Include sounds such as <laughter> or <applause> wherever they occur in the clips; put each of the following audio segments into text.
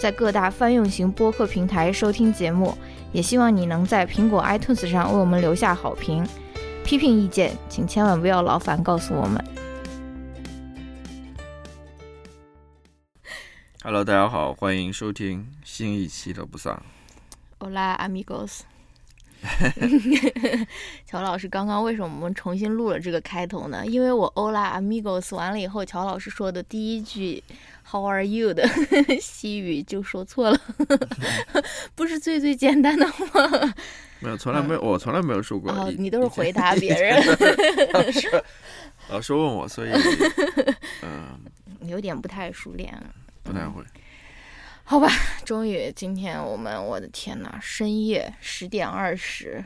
在各大泛用型播客平台收听节目。也希望你能在苹果 iTunes 上为我们留下好评。批评意见，请千万不要劳烦告诉我们。Hello，大家好，欢迎收听新一期的不丧。Hola amigos。<laughs> 乔老师，刚刚为什么我们重新录了这个开头呢？因为我 Hola amigos 完了以后，乔老师说的第一句 How are you 的 <laughs> 西语就说错了，<laughs> 不是最最简单的吗？没有，<laughs> 从来没有，我从来没有说过。哦，你都是回答别人，老师，老师问我，所以嗯、有点不太熟练。不太会。好吧，终于今天我们，我的天呐，深夜十点二十，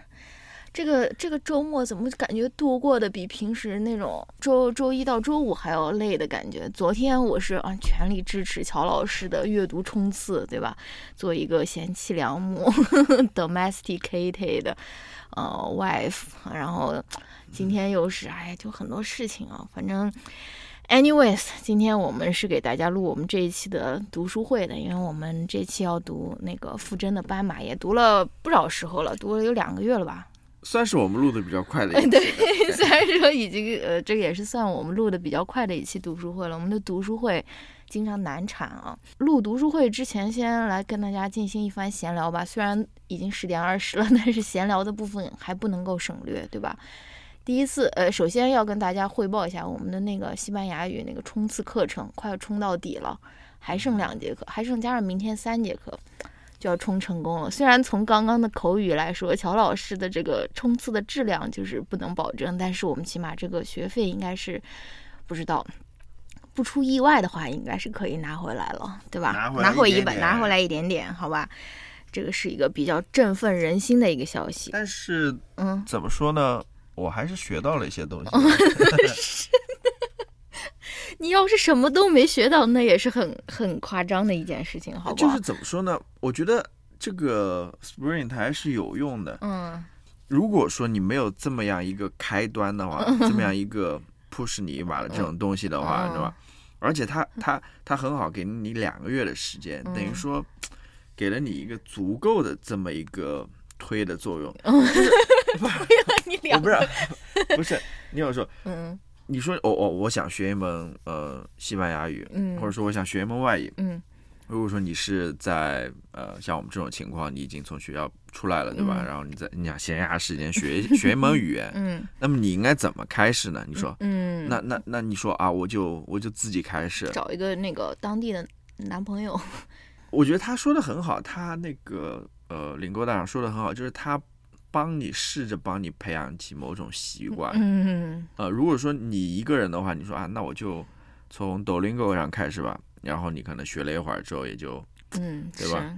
这个这个周末怎么感觉度过的比平时那种周周一到周五还要累的感觉？昨天我是啊全力支持乔老师的阅读冲刺，对吧？做一个贤妻良母，<laughs> domesticated，呃，wife，然后今天又是哎，就很多事情啊，反正。Anyways，今天我们是给大家录我们这一期的读书会的，因为我们这期要读那个傅真的《斑马》，也读了不少时候了，读了有两个月了吧？算是我们录的比较快的一期。对，<laughs> 虽然说已经呃，这个也是算我们录的比较快的一期读书会了。我们的读书会经常难产啊。录读书会之前，先来跟大家进行一番闲聊吧。虽然已经十点二十了，但是闲聊的部分还不能够省略，对吧？第一次，呃，首先要跟大家汇报一下我们的那个西班牙语那个冲刺课程，快要冲到底了，还剩两节课，还剩加上明天三节课，就要冲成功了。虽然从刚刚的口语来说，乔老师的这个冲刺的质量就是不能保证，但是我们起码这个学费应该是不知道。不出意外的话，应该是可以拿回来了，对吧？拿回一本，拿回来一点点，好吧？这个是一个比较振奋人心的一个消息。但是嗯，怎么说呢？我还是学到了一些东西。<laughs> 你要是什么都没学到，那也是很很夸张的一件事情，好不好？就是怎么说呢？我觉得这个 Spring 它还是有用的。嗯如果说你没有这么样一个开端的话，这么样一个 push 你一把的这种东西的话，嗯对吧？而且它它它很好，给你两个月的时间，等于嗯说给了你一个足够的这么一个推的作用。你我两不是不是，你有说嗯你说我我我想学一门呃西班牙语，嗯或者说我想学一门外语。嗯如果说你是在呃像我们这种情况，你已经从学校出来了，对吧？嗯然后你在你想闲暇时间学学一门语言，嗯那么你应该怎么开始呢？你说，嗯，那那那你说啊，我就我就自己开始。找一个那个当地的男朋友，<laughs> 我觉得他说的很好，他那个呃领沟大长说的很好，就是他帮你试着帮你培养起某种习惯。嗯呃，如果说你一个人的话，你说啊，那我就从抖音 go 上开始吧，然后你可能学了一会儿之后，也就嗯，对吧？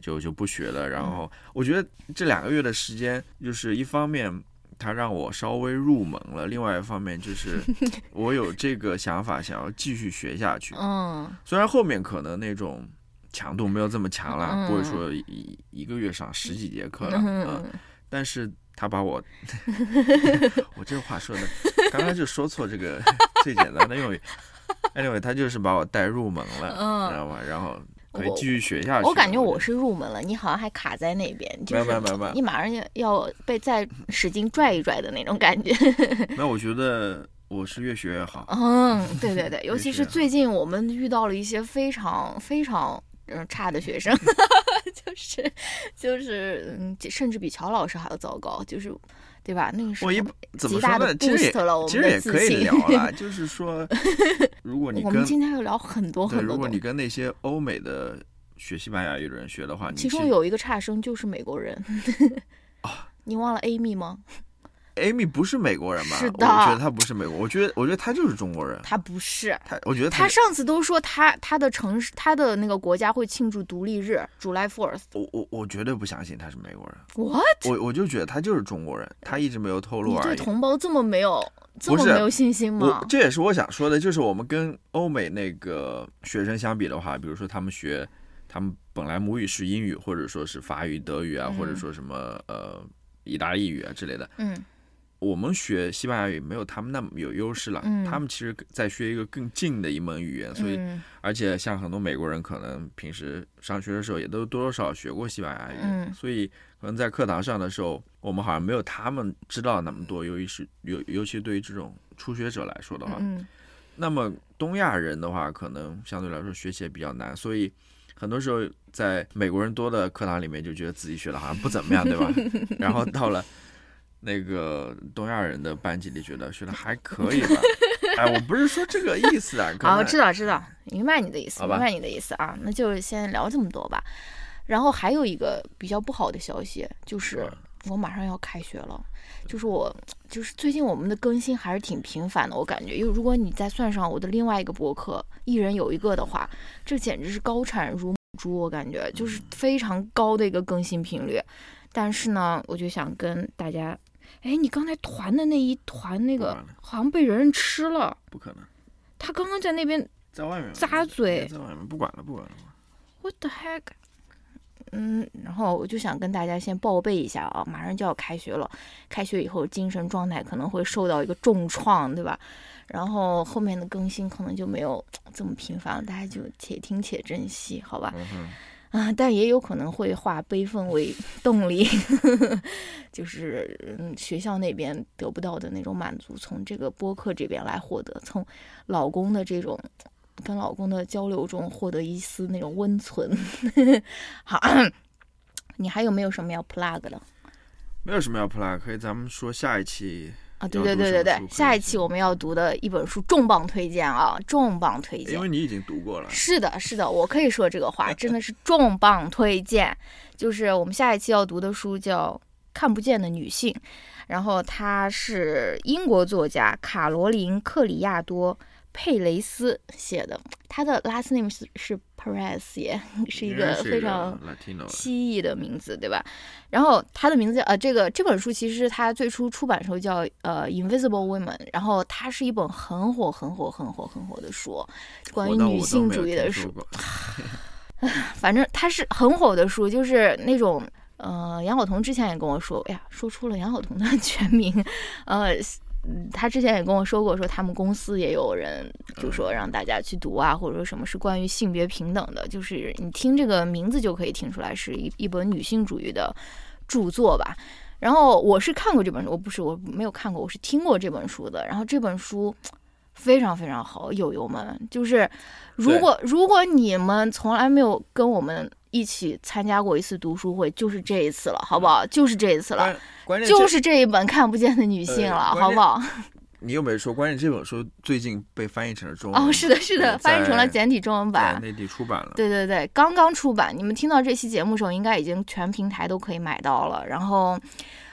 就就不学了。然嗯后我觉得这两个月的时间，就是一方面它让我稍微入门了，另外一方面就是 <laughs> 我有这个想法，想要继续学下去。嗯虽然后面可能那种强度没有这么强了，嗯不会说一一个月上十几节课了，嗯，嗯但是他把我，<laughs> 我这话说的，刚刚就说错这个最简单的用语。Anyway，他就是把我带入门了，嗯知道吗？然后可以继续学下去。我感觉我是入门了，你好像还卡在那边，就是你马上要要被再使劲拽一拽的那种感觉。那，我觉得我是越学越好。嗯，对对对，<laughs> 尤其是最近我们遇到了一些非常非常嗯差的学生，<laughs> <laughs> 就是就是嗯，甚至比乔老师还要糟糕，就是对吧？那个时候我一怎么极大的说呢？其实也 boost 了我其们的自实也可以。聊了，<laughs> 就是说，<laughs> 如果你我们今天要聊很多，很多，如果你跟那些欧美的学西班牙语的人学的话，你其中有一个差生就是美国人。你忘了 Amy 吗？Amy 不是美国人吧？是的我觉得他不是美国，我觉得我觉得他就是中国人。他不是。他，我觉得他上次都说他他的城市他的那个国家会庆祝独立日，July Fourth。我我我绝对不相信他是美国人，What？我我就觉得他就是中国人，他一直没有透露你对而已。同胞这么没有这么没有信心吗？这也是我想说的，就是我们跟欧美那个学生相比的话，比如说他们学，他们本来母语是英语，或者说是法语、德语啊，嗯或者说什么呃意大利语啊之类的，嗯我们学西班牙语没有他们那么有优势了。嗯他们其实在学一个更近的一门语言，所以、嗯而且像很多美国人可能平时上学的时候也都多多少少学过西班牙语，嗯所以可能在课堂上的时候，我们好像没有他们知道那么多，尤其是尤尤其对于这种初学者来说的话，嗯那么东亚人的话，可能相对来说学习也比较难，所以很多时候在美国人多的课堂里面，就觉得自己学的好像不怎么样，对吧？<laughs> 然后到了那个东亚人的班级里，觉得学的还可以吧。<laughs> 哎，我不是说这个意思啊，知道知道，明白你的意思，明白你的意思啊。那就先聊这么多吧。然后还有一个比较不好的消息，就是嗯我马上要开学了，就是我就是最近我们的更新还是挺频繁的，我感觉，因为如果你再算上我的另外一个博客，一人有一个的话，这简直是高产如母猪，我感觉就是非常高的一个更新频率。但是呢，我就想跟大家，哎，你刚才团的那一团那个好像被人吃了，不可能他刚刚在那边在外面咂嘴在外面不管了，不管了。What the heck？嗯，然后我就想跟大家先报备一下啊，马上就要开学了，开学以后精神状态可能会受到一个重创，对吧？然后后面的更新可能就没有这么频繁了，大家就且听且珍惜，好吧？啊，但也有可能会化悲愤为 <laughs> 动力，<laughs> 呵呵就是嗯，学校那边得不到的那种满足，从这个播客这边来获得，从老公的这种跟老公的交流中获得一丝那种温存。<laughs> 好，你还有没有什么要 plug 的没有什么要 plug，可以咱们说下一期啊？对对对对对下一期我们要读的一本书重磅推荐啊，重磅推荐因。为你已经读过了。是的，是的，我可以说这个话，真的是重磅推荐。就是我们下一期要读的书叫《看不见的女性》，然后她是英国作家卡罗琳·克里亚多·佩雷斯写的，他的 last name 是是 Perez，也是一个非常蜥蜴的名字，对吧？然后他的名字叫呃，这个这本书其实他最初出版的时候叫呃《Invisible Women》，然后它是一本很火、很火、很火、很火的书，关于女性主义的书。<laughs> 反正它是很火的书，就是那种。呃，杨晓彤之前也跟我说，哎呀，说出了杨晓彤的 <laughs> 全名，呃，嗯他之前也跟我说过，说他们公司也有人就说让大家去读啊，或者说什么是关于性别平等的，就是你听这个名字就可以听出来是一一本女性主义的著作吧。然后我是看过这本书，我不是我没有看过，我是听过这本书的。然后这本书非常非常好，友友们，就是如果如果你们从来没有跟我们一起参加过一次读书会，就是这一次了，好不好？就是这一次了，关关键就是这一本看不见的女性了，对好不好？你又没说，关键这本书最近被翻译成了中文。哦，是的，是的，翻译成了简体中文在版。内地出版了。对对对，刚刚出版，你们听到这期节目的时候，应该已经全平台都可以买到了。然后，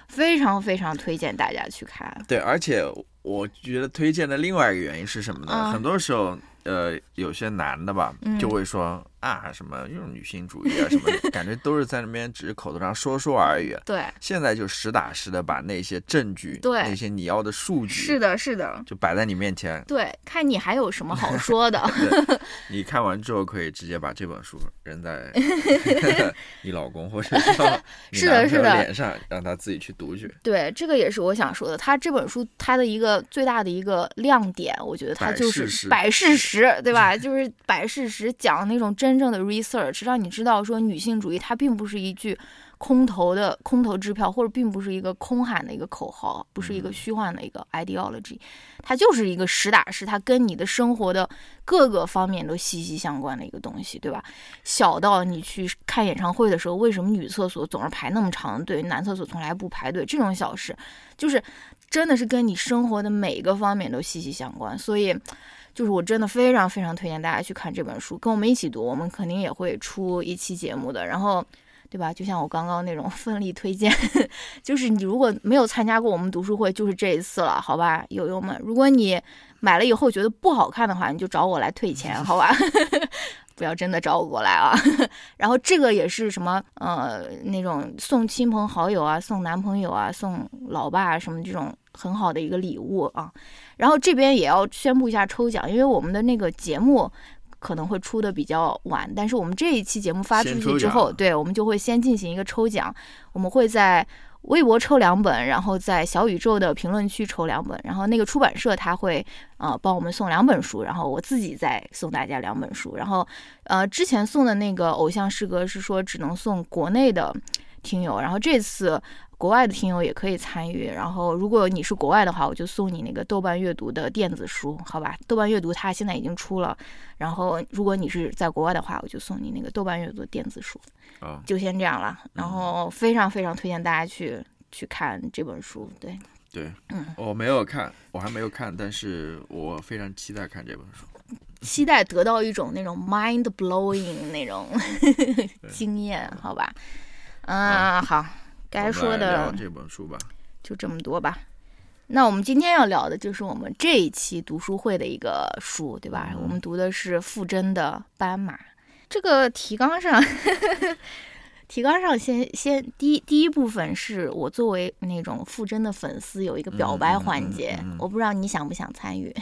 非常非常推荐大家去看。对，而且我觉得推荐的另外一个原因是什么呢？嗯很多时候，呃，有些男的吧，嗯就会说啊，什么又是女性主义啊，什么，感觉都是在那边只是口头上说说而已。<laughs> 对，现在就实打实的把那些证据，对那些你要的数据，是的，是的，就摆在你面前。对，看你还有什么好说的。<laughs> <laughs> 你看完之后，可以直接把这本书扔在你老公或者是的是的脸上，让他自己去读去。对，这个也是我想说的。他这本书它的一个最大的一个亮点，我觉得他就是摆事实，对吧？就是摆事实，讲那种真正的 research，让你知道说女性主义它并不是一句空头的空头支票，或者并不是一个空喊的一个口号，不是一个虚幻的一个 ideology，它就是一个实打实，它跟你的生活的各个方面都息息相关的一个东西，对吧？小到你去看演唱会的时候，为什么女厕所总是排那么长的队，男厕所从来不排队，这种小事，就是真的是跟你生活的每一个方面都息息相关。所以，就是我真的非常非常推荐大家去看这本书，跟我们一起读，我们肯定也会出一期节目的。然后。对吧？就像我刚刚那种 <laughs> 奋力推荐，<laughs> 就是你如果没有参加过我们读书会，就是这一次了，好吧，友友们。如果你买了以后觉得不好看的话，你就找我来退钱，好吧？<laughs> 不要真的找我过来啊。然后这个也是什么呃那种送亲朋好友啊，送男朋友啊，送老爸什么这种很好的一个礼物啊。然后这边也要宣布一下抽奖，因为我们的那个节目。可能会出的比较晚，但是我们这一期节目发出去之后，对我们就会先进行一个抽奖。我们会在微博抽两本，然后在小宇宙的评论区抽两本，然后那个出版社他会呃帮我们送两本书，然后我自己再送大家两本书。然后呃之前送的那个偶像诗歌是说只能送国内的听友，然后这次。国外的听友也可以参与，然后如果你是国外的话，我就送你那个豆瓣阅读的电子书，好吧？豆瓣阅读它现在已经出了，然后如果你是在国外的话，我就送你那个豆瓣阅读电子书，啊，就先这样了。然后非常非常推荐大家去去看这本书，对，对，嗯，我没有看，我还没有看，但是我非常期待看这本书，期待得到一种那种 mind blowing 那种 <laughs> 经验，好吧？啊，好。该说的这本书吧，就这么多吧。那我们今天要聊的就是我们这一期读书会的一个书，对吧？我们读的是傅真的《斑马》。这个提纲上，<laughs> 提纲上先先第一第一部分是我作为那种傅真的粉丝有一个表白环节，我不知道你想不想参与。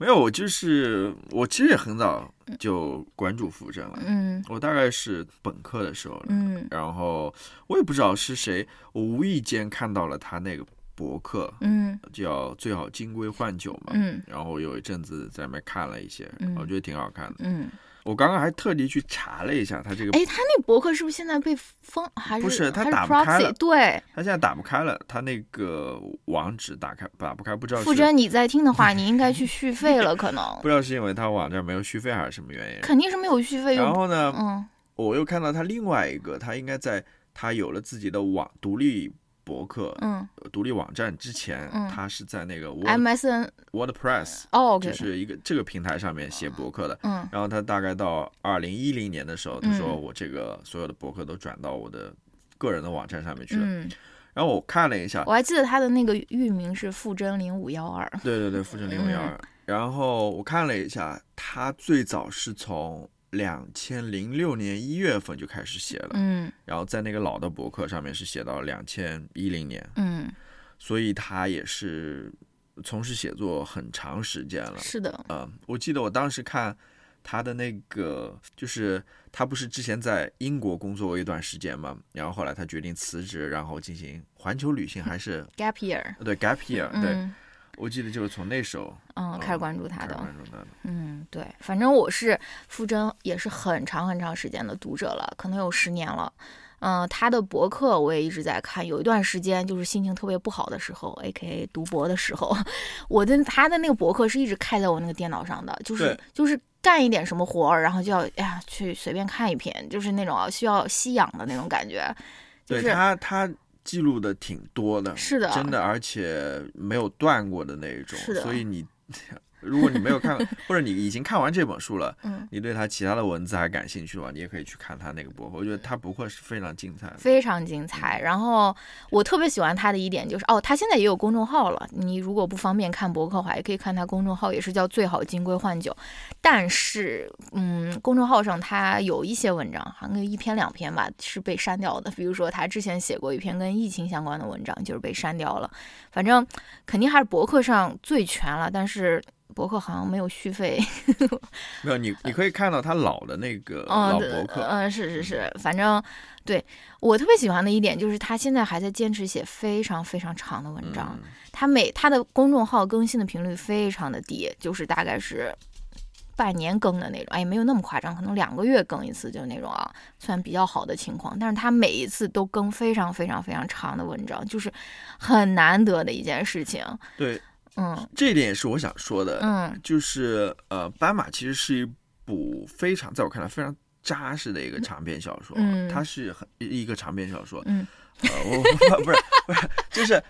没有，我就是我其实也很早就关注扶正了，嗯，我大概是本科的时候，嗯，然后我也不知道是谁，我无意间看到了他那个博客，嗯，叫最好金龟换酒嘛，嗯，然后有一阵子在那边看了一些，我觉得挺好看的，嗯。我刚刚还特地去查了一下他这个，哎，他那博客是不是现在被封？还是不是他打不开了？对，他现在打不开了，他那个网址打开打不开，不知道。傅真，你在听的话，你应该去续费了，可能。不知道是因为他网站没有续费还是什么原因？肯定是没有续费。然后呢，嗯，我又看到他另外一个，他应该在他有了自己的网独立。博客，嗯，独立网站之前，他是在那个 MSN WordPress，哦，就是一个这个平台上面写博客的，嗯，然后他大概到二零一零年的时候，他说我这个所有的博客都转到我的个人的网站上面去了，嗯，然后我看了一下，我还记得他的那个域名是傅真零五幺二，对对对，傅真零五幺二，然后我看了一下，他最早是从。两千零六年一月份就开始写了，嗯，然后在那个老的博客上面是写到两千一零年，嗯，所以他也是从事写作很长时间了，是的，嗯，我记得我当时看他的那个，就是他不是之前在英国工作过一段时间嘛，然后后来他决定辞职，然后进行环球旅行，还是 gap year，对 gap year，对。我记得就是从那时候，嗯，开始关注他的，关注他的，嗯，对，反正我是傅真也是很长很长时间的读者了，可能有十年了，嗯，他的博客我也一直在看，有一段时间就是心情特别不好的时候，A.K.A 读博的时候，<laughs> 我的他的那个博客是一直开在我那个电脑上的，就是就是干一点什么活儿，然后就要哎呀去随便看一篇，就是那种需要吸氧的那种感觉，对他他。记录的挺多的，是的，真的，而且没有断过的那一种，是的，所以你。如果你没有看，<laughs> 或者你已经看完这本书了，嗯，你对他其他的文字还感兴趣的话，你也可以去看他那个博客。我觉得他博客是非常精彩，非常精彩。然后我特别喜欢他的一点就是，哦，他现在也有公众号了。你如果不方便看博客的话，也可以看他公众号，也是叫最好金龟换酒。但是，嗯，公众号上他有一些文章，好像一篇两篇吧，是被删掉的。比如说他之前写过一篇跟疫情相关的文章，就是被删掉了。反正肯定还是博客上最全了，但是。博客好像没有续费，没有你，<laughs> 你可以看到他老的那个老博客，嗯，是是是，反正对我特别喜欢的一点就是他现在还在坚持写非常非常长的文章，他每他的公众号更新的频率非常的低，就是大概是半年更的那种，哎，没有那么夸张，可能两个月更一次就那种啊，算比较好的情况，但是他每一次都更非常非常非常长的文章，就是很难得的一件事情，对。嗯，这一点也是我想说的。嗯，就是呃，《斑马》其实是一部非常，在我看来非常扎实的一个长篇小说。嗯，它是很一个长篇小说。嗯，呃，我不是不是，就是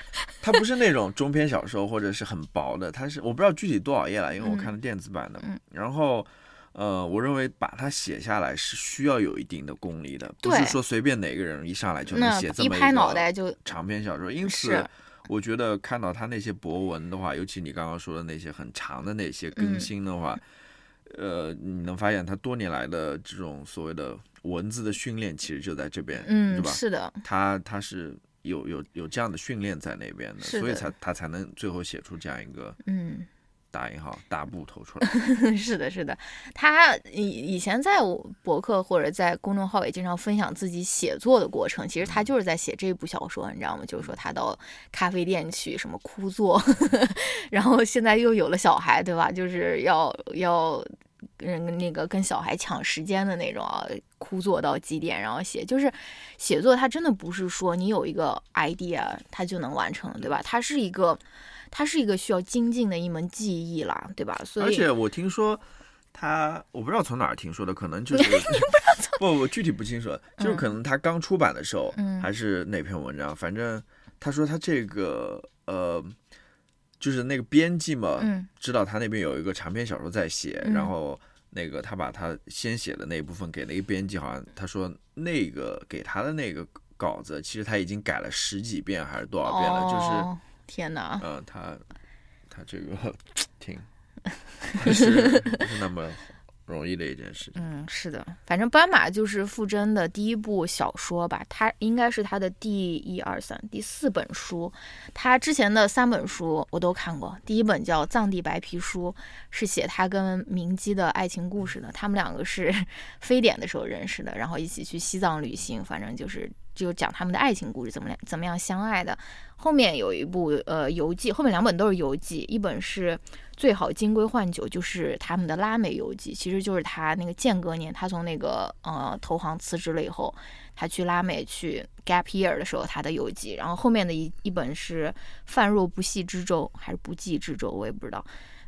它不是那种中篇小说或者是很薄的，它是我不知道具体多少页了，因为我看了电子版的。嗯，然后呃，我认为把它写下来是需要有一定的功力的，不是说随便哪个人一上来就能写这么一拍脑个袋就长篇小说。因此是，我觉得看到他那些博文的话，尤其你刚刚说的那些很长的那些更嗯新的话，呃，你能发现他多年来的这种所谓的文字的训练，其实就在这边，嗯是嗯，吧？是的，他他是有有有这样的训练在那边的，所以才他才能最后写出这样一个嗯。大引号大部头出来。<laughs> 是的，是的，他以以前在我博客或者在公众号也经常分享自己写作的过程。其实他就是在写这部小说，你知道吗？就是说他到咖啡店去什么枯坐，<laughs> 然后现在又有了小孩，对吧？就是要要嗯那个跟小孩抢时间的那种啊，枯坐到几点，然后写。就是写作，它真的不是说你有一个 idea 它就能完成，对吧？它是一个。它是一个需要精进的一门技艺啦，对吧？所以而且我听说他，我不知道从哪儿听说的，可能就是 <laughs> 不，我具体不清楚，就是可能他刚出版的时候，嗯还是哪篇文章，反正他说他这个呃，就是那个编辑嘛，嗯知道他那边有一个长篇小说在写，嗯然后那个他把他先写的那一部分给了一个编辑，好像他说那个给他的那个稿子，其实他已经改了十几遍还是多少遍了，就是。哦天哪，嗯，他他这个挺 <laughs> 不是不是那么容易的一件事情。嗯，是的，反正斑马就是傅真的第一部小说吧，他应该是他的第一二三第四本书。他之前的三本书我都看过，第一本叫《藏地白皮书》，是写他跟明基的爱情故事的。他们两个是 <laughs> 非典的时候认识的，然后一起去西藏旅行，反正就是就讲他们的爱情故事，怎么怎么样相爱的。后面有一部呃游记，后面两本都是游记，一本是最好金龟换酒，就是他们的拉美游记，其实就是他那个间隔年，他从那个呃投行辞职了以后，他去拉美去 gap year 的时候他的游记，然后后面的一一本是泛若不系之舟还是不系之舟，我也不知道，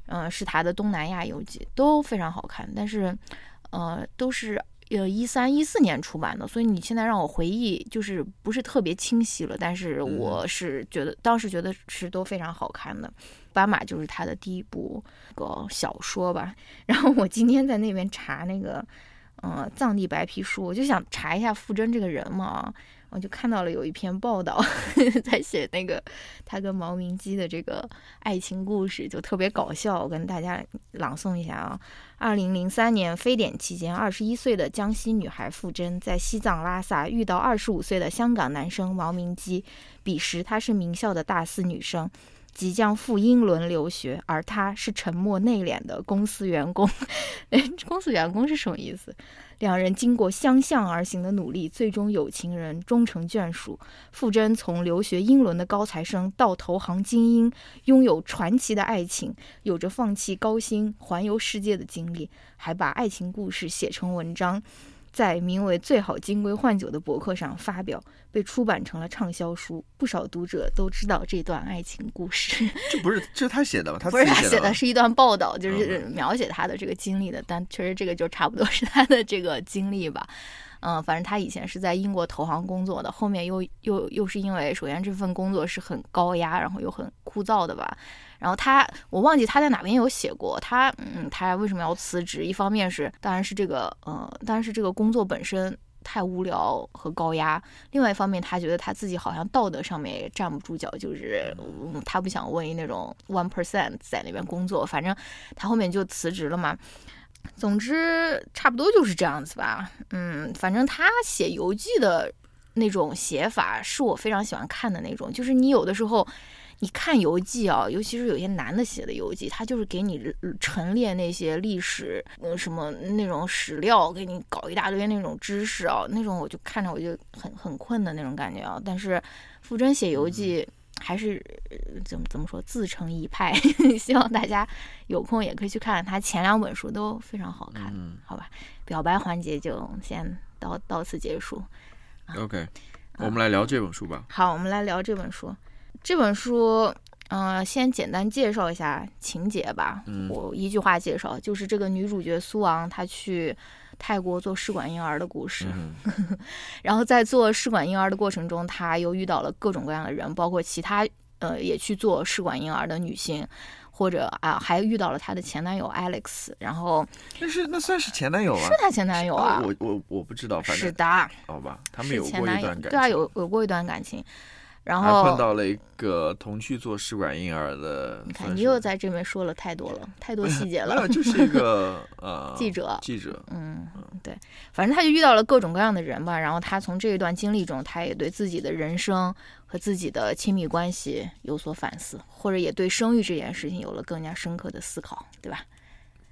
嗯、是他的东南亚游记，都非常好看，但是呃都是。呃，一三一四年出版的，所以你现在让我回忆，就是不是特别清晰了。但是我是觉得，当时觉得是都非常好看的。斑马就是他的第一部个小说吧。然后我今天在那边查那个，呃，藏地白皮书，我就想查一下傅征这个人嘛。我就看到了有一篇报道，<laughs> 在写那个他跟毛明基的这个爱情故事，就特别搞笑。我跟大家朗诵一下啊。二零零三年非典期间，二十一岁的江西女孩傅真在西藏拉萨遇到二十五岁的香港男生毛明基。彼时她是名校的大四女生，即将赴英伦留学，而他是沉默内敛的公司员工。<laughs> 公司员工是什么意思？两人经过相向而行的努力，最终有情人终成眷属。傅真从留学英伦的高材生到投行精英，拥有传奇的爱情，有着放弃高薪环游世界的经历，还把爱情故事写成文章，在名为《最好金龟换酒》的博客上发表，被出版成了畅销书。不少读者都知道这段爱情故事。这不是这是他写的吧？他不是他写的，是一段报道，就是嗯描写他的这个经历的。但确实这个就差不多是他的这个经历吧。嗯，反正他以前是在英国投行工作的，后面又又又是因为首先这份工作是很高压，然后又很枯燥的吧。然后他我忘记他在哪边有写过，他嗯他为什么要辞职？一方面是当然是这个呃，当然是这个工作本身。太无聊和高压，另外一方面，他觉得他自己好像道德上面也站不住脚，就是、嗯、他不想为那种 one percent 在那边工作，反正他后面就辞职了嘛。总之，差不多就是这样子吧。嗯，反正他写游记的那种写法是我非常喜欢看的那种，就是你有的时候。你看游记啊，尤其是有些男的写的游记，他就是给你陈列那些历史，呃，什么那种史料，给你搞一大堆那种知识啊，那种我就看着我就很很困的那种感觉啊。但是傅真写游记还是、呃怎么怎么说自成一派，<laughs> 希望大家有空也可以去看看他前两本书都非常好看，嗯好吧？表白环节就先到到此结束。OK，我们来聊这本书吧。好，我们来聊这本书。这本书，嗯、先简单介绍一下情节吧。嗯我一句话介绍，就是这个女主角苏昂她去泰国做试管婴儿的故事。嗯 <laughs> 然后在做试管婴儿的过程中，她又遇到了各种各样的人，包括其他呃也去做试管婴儿的女性。或者啊还遇到了她的前男友 Alex，然后那是那算是前男友啊？是她前男友啊，我我我不知道，反正是的，好吧，他们有过一段感情，对啊，有有过一段感情，然还后碰到了一个同去做试管婴儿的，你看你又在这边说了太多了，太多细节了 <laughs> 就是一个 <laughs> 呃记者记者，嗯，对，反正他就遇到了各种各样的人吧，然后他从这一段经历中，他也对自己的人生和自己的亲密关系有所反思，或者也对生育这件事情有了更加深刻的思考，对吧？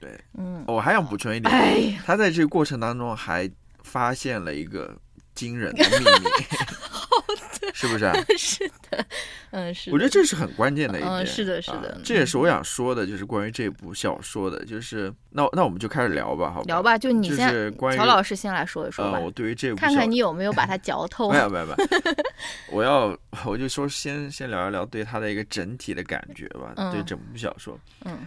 对，嗯，我还想补充一点，哎，他在这个过程当中还发现了一个惊人的秘密，<laughs> 是不是啊？<laughs> 是的，嗯，是，我觉得这是很关键的一点。嗯是的是的啊这也是我想说的，就是关于这部小说的，就是那那我们就开始聊吧，好吧？聊吧，就你就先，是关于乔老师先来说一说吧，呃，我对于这部看看你有没有把它嚼 <laughs> 透没。有没有没有，<laughs> 我要我就说先先聊一聊对它的一个整体的感觉吧，嗯对整部小说，嗯，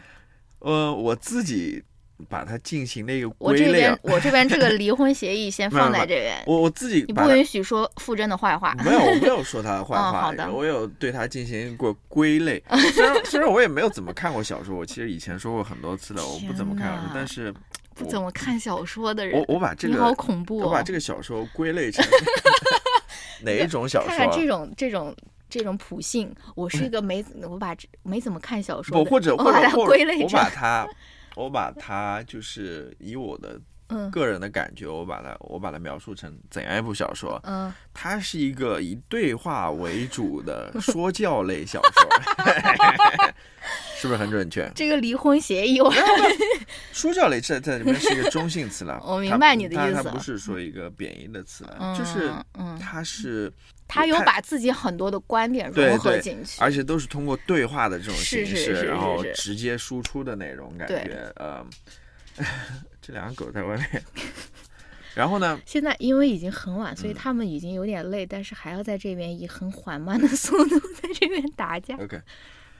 呃，我自己把它进行了一个我这归类啊，边我这边这个离婚协议先 <laughs> 放在这边，我我自己你不允许说傅真的坏话。没有，我没有说他的 <laughs> 坏话，嗯好的我有对他进行过归类。虽然 <laughs> 虽然我也没有怎么看过小说，我其实以前说过很多次的，我不怎么看小说，但是不怎么看小说的人我，我把这你好个恐怖哦！我把这个小说归类成哪一种小说啊？看这种这种这种普信，我是一个没我把这没怎么看小说不，的，或者我把它归类成把它我把它就是以我的嗯。个人的感觉，我把它我把它描述成怎样一部小说？嗯，它是一个以对话为主的说教类小说，<laughs> 是不是很准确？这个离婚协议我 <laughs> 说教类在在里面是一个中性词了，<laughs> 我明白你的意思。它不是说一个贬义的词了，嗯就是嗯，它是，他有把自己很多的观点融合进去，而且都是通过对话的这种形式，是是是是然后直接输出的那种感觉，呃，这两个狗在外面，<laughs> 然后呢，现在因为已经很晚，所以嗯他们已经有点累，但是还要在这边以很缓慢的 <laughs> 速度在这边打架。OK，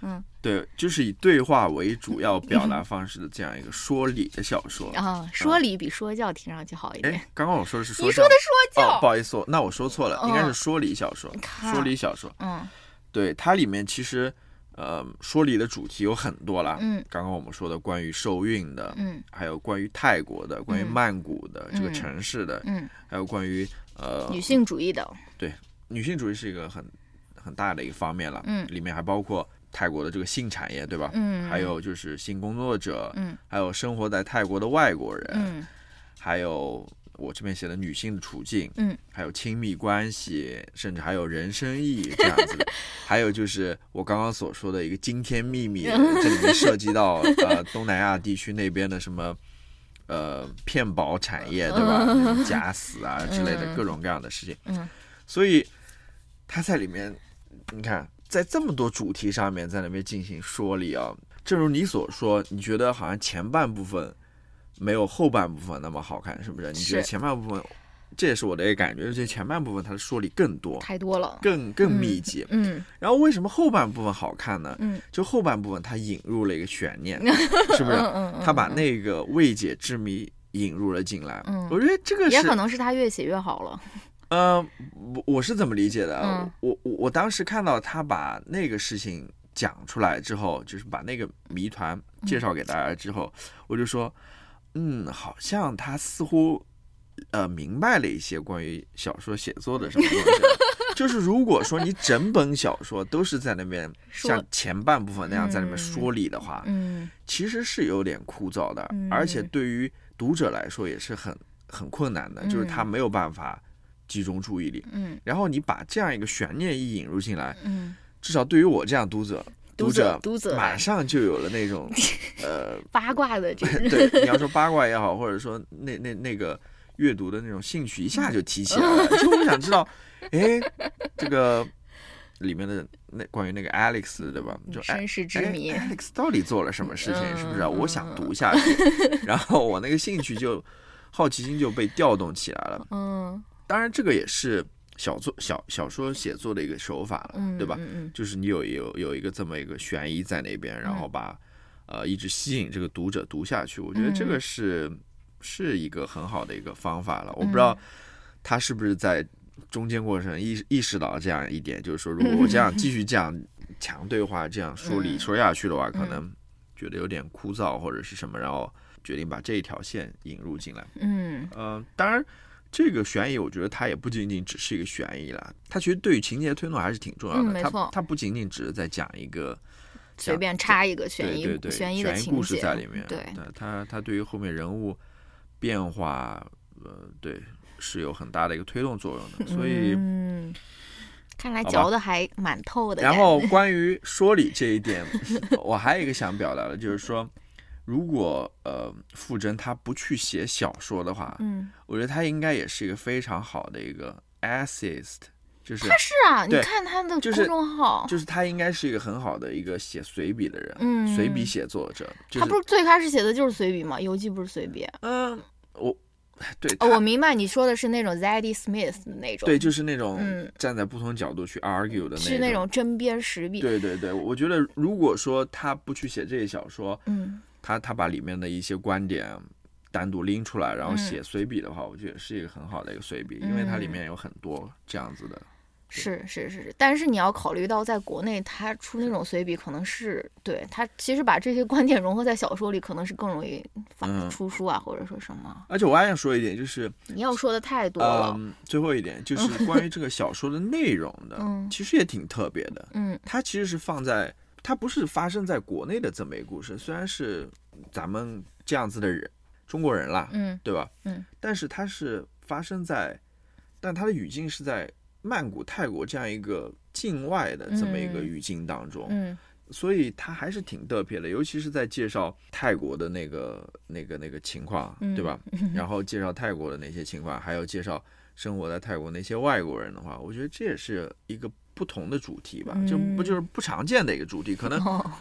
嗯，对，就是以对话为主要表达方式的这样一个说理的小说。啊，说理比说教听上去好一点。哎，刚刚我说的是说你说的说教，哦，不好意思，我那我说错了，应该是嗯说理小说，看说理小说。嗯对，它里面其实，呃，说理的主题有很多啦。嗯。刚刚我们说的关于受孕的，嗯。还有关于泰国的，关于嗯曼谷的这个嗯城市的，嗯，还有关于呃女性主义的，对女性主义是一个很很大的一个方面了。嗯。里面还包括泰国的这个性产业，对吧？嗯，还有就是性工作者，嗯。还有生活在泰国的外国人，嗯。还有我这边写的女性的处境，嗯，还有亲密关系，甚至还有人生意义这样子的，<laughs> 还有就是我刚刚所说的一个惊天秘密，<laughs> 这里面涉及到呃东南亚地区那边的什么。呃，骗保产业对吧？假死啊之类的嗯各种各样的事情，嗯所以他在里面，你看，在这么多主题上面，在那边进行说理啊。正如你所说，你觉得好像前半部分没有后半部分那么好看，是不是？你觉得前半部分，这也是我的一个感觉，就是前半部分它的说理更多、太多了。更更密集。嗯然后为什么后半部分好看呢？嗯就后半部分它引入了一个悬念，<laughs> 是不是？嗯嗯，他把那个未解之谜引入了进来。嗯我觉得这个是也可能是他越写越好了。呃，我我是怎么理解的？嗯我我我当时看到他把那个事情讲出来之后，就是把那个谜团介绍给大家之后，我就说，嗯，好像他似乎呃明白了一些关于小说写作的什么东西。<laughs> 就是如果说你整本小说都是在那边像前半部分那样在那边嗯说理的话，嗯其实是有点枯燥的，嗯而且对于读者来说也是很很困难的，就是他嗯没有办法集中注意力。嗯然后你把这样一个悬念一引入进来，嗯，至少对于我这样读者，读者读者马上就有了那种 <laughs> 呃，八卦的这个。<laughs> 对，你要说八卦也好，或者说那那那个阅读的那种兴趣一下就提起来了。<laughs> 就我想知道，哎，这个里面的那关于那个 Alex 对吧？就哎身世之哎谜，Alex 到底做了什么事情？是不是我想读下去，然后我那个兴趣就好奇心就被调动起来了。嗯当然，这个也是小作小小说写作的一个手法了，嗯，对吧？就是你有有有一个这么一个悬疑在那边，然后把呃一直吸引这个读者读下去。我觉得这个嗯是是一个很好的一个方法了。我不知道他是不是在中间过程意意识到这样一点，就是说，如果我这样 <laughs> 继续这样强对话这样说理嗯说下去的话，可能觉得有点枯燥或者是什么，然后决定把这一条线引入进来。嗯嗯，当然，这个悬疑我觉得它也不仅仅只是一个悬疑啦，它其实对于情节推动还是挺重要的。它嗯没错它不仅仅只是在讲一个随便插一个悬疑悬疑的情故事节在里面，对，它它对于后面人物变化，呃，对是有很大的一个推动作用的。所以，嗯，看来嚼的还蛮透的然。后关于说理这一点，<laughs> 我还有一个想表达的，就是说，如果呃傅真他不去写小说的话，嗯，我觉得他应该也是一个非常好的一个 essayist，就是他是啊，你看他的公众号，就是他应该是一个很好的一个写随笔的人，嗯。随笔写作者，就他不是最开始写的就是随笔吗？游记不是随笔。嗯，我对哦，我明白你说的是那种 Zadie Smith 的那种，对，就是那种嗯。站在不同角度去 argue 的那种。是那种针砭时弊。对对对，我觉得如果说他不去写这些小说，嗯他他把里面的一些观点单独拎出来，然后嗯写随笔的话，我觉得是一个很好的一个随笔，因为它里面有很多这样子的。是是是是，但是你要考虑到，在国内他出那种随笔，可能是对他其实把这些观点融合在小说里，可能是更容易出书啊，或者说什么。而且我还想说一点，就是你要说的太多了，嗯，最后一点就是关于这个小说的内容的，嗯其实也挺特别的。嗯它其实是放在，它不是发生在国内的这么一个故事，虽然是咱们这样子的人，中国人啦，嗯对吧？嗯，但是它是发生在，但它的语境是在曼谷、泰国这样一个境外的这么一个嗯语境当中，嗯所以它还是挺特别的，尤其是在介绍泰国的那个、那个、那个情况，嗯对吧？然后介绍泰国的那些情况，还有介绍生活在泰国那些外国人的话，我觉得这也是一个不同的主题吧，就不嗯就是不常见的一个主题，可能哦。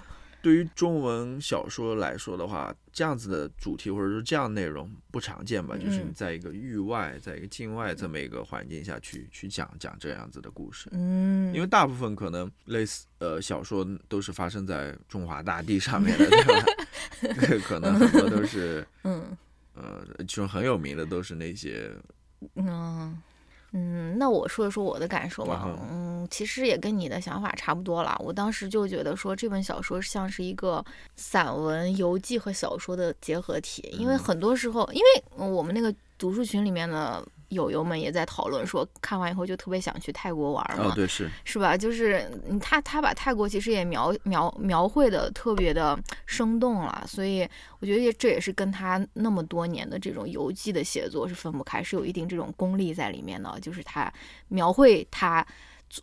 对于中文小说来说的话，这样子的主题或者说这样内容不常见吧，就是你嗯在一个域外，在一个境外这么一个环境下去去讲讲这样子的故事。嗯，因为大部分可能类似呃小说都是发生在中华大地上面的，对吧？<laughs> 可能很多都是 <laughs> 嗯。呃，其中很有名的都是那些嗯嗯，那我说一说我的感受吧。嗯，其实也跟你的想法差不多了。我当时就觉得说，这本小说像是一个散文、游记和小说的结合体，因为嗯很多时候，因为我们那个读书群里面的友友们也在讨论说，看完以后就特别想去泰国玩嘛。哦，对是，是吧？就是嗯他他把泰国其实也描描描绘的特别的生动了，所以我觉得这也是跟他那么多年的这种游记的写作是分不开，是有一定这种功力在里面的。就是他描绘他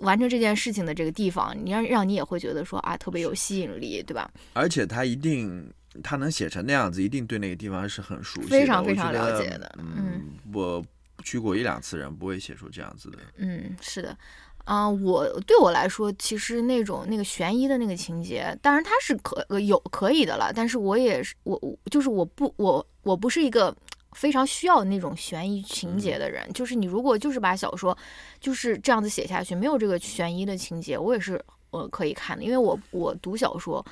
完成这件事情的这个地方，你让让你也会觉得说啊特别有吸引力，对吧？而且他一定他能写成那样子，一定对那个地方是很熟悉的，非常非常了解的嗯，我去过一两次人不会写出这样子的。嗯，是的。啊、我对我来说，其实那种那个悬疑的那个情节，当然它是可呃有可以的了，但是我也是我我就是我不我我不是一个非常需要那种悬疑情节的人，就是你如果就是把小说就是这样子写下去，没有这个悬疑的情节，我也是呃可以看的，因为我我读小说，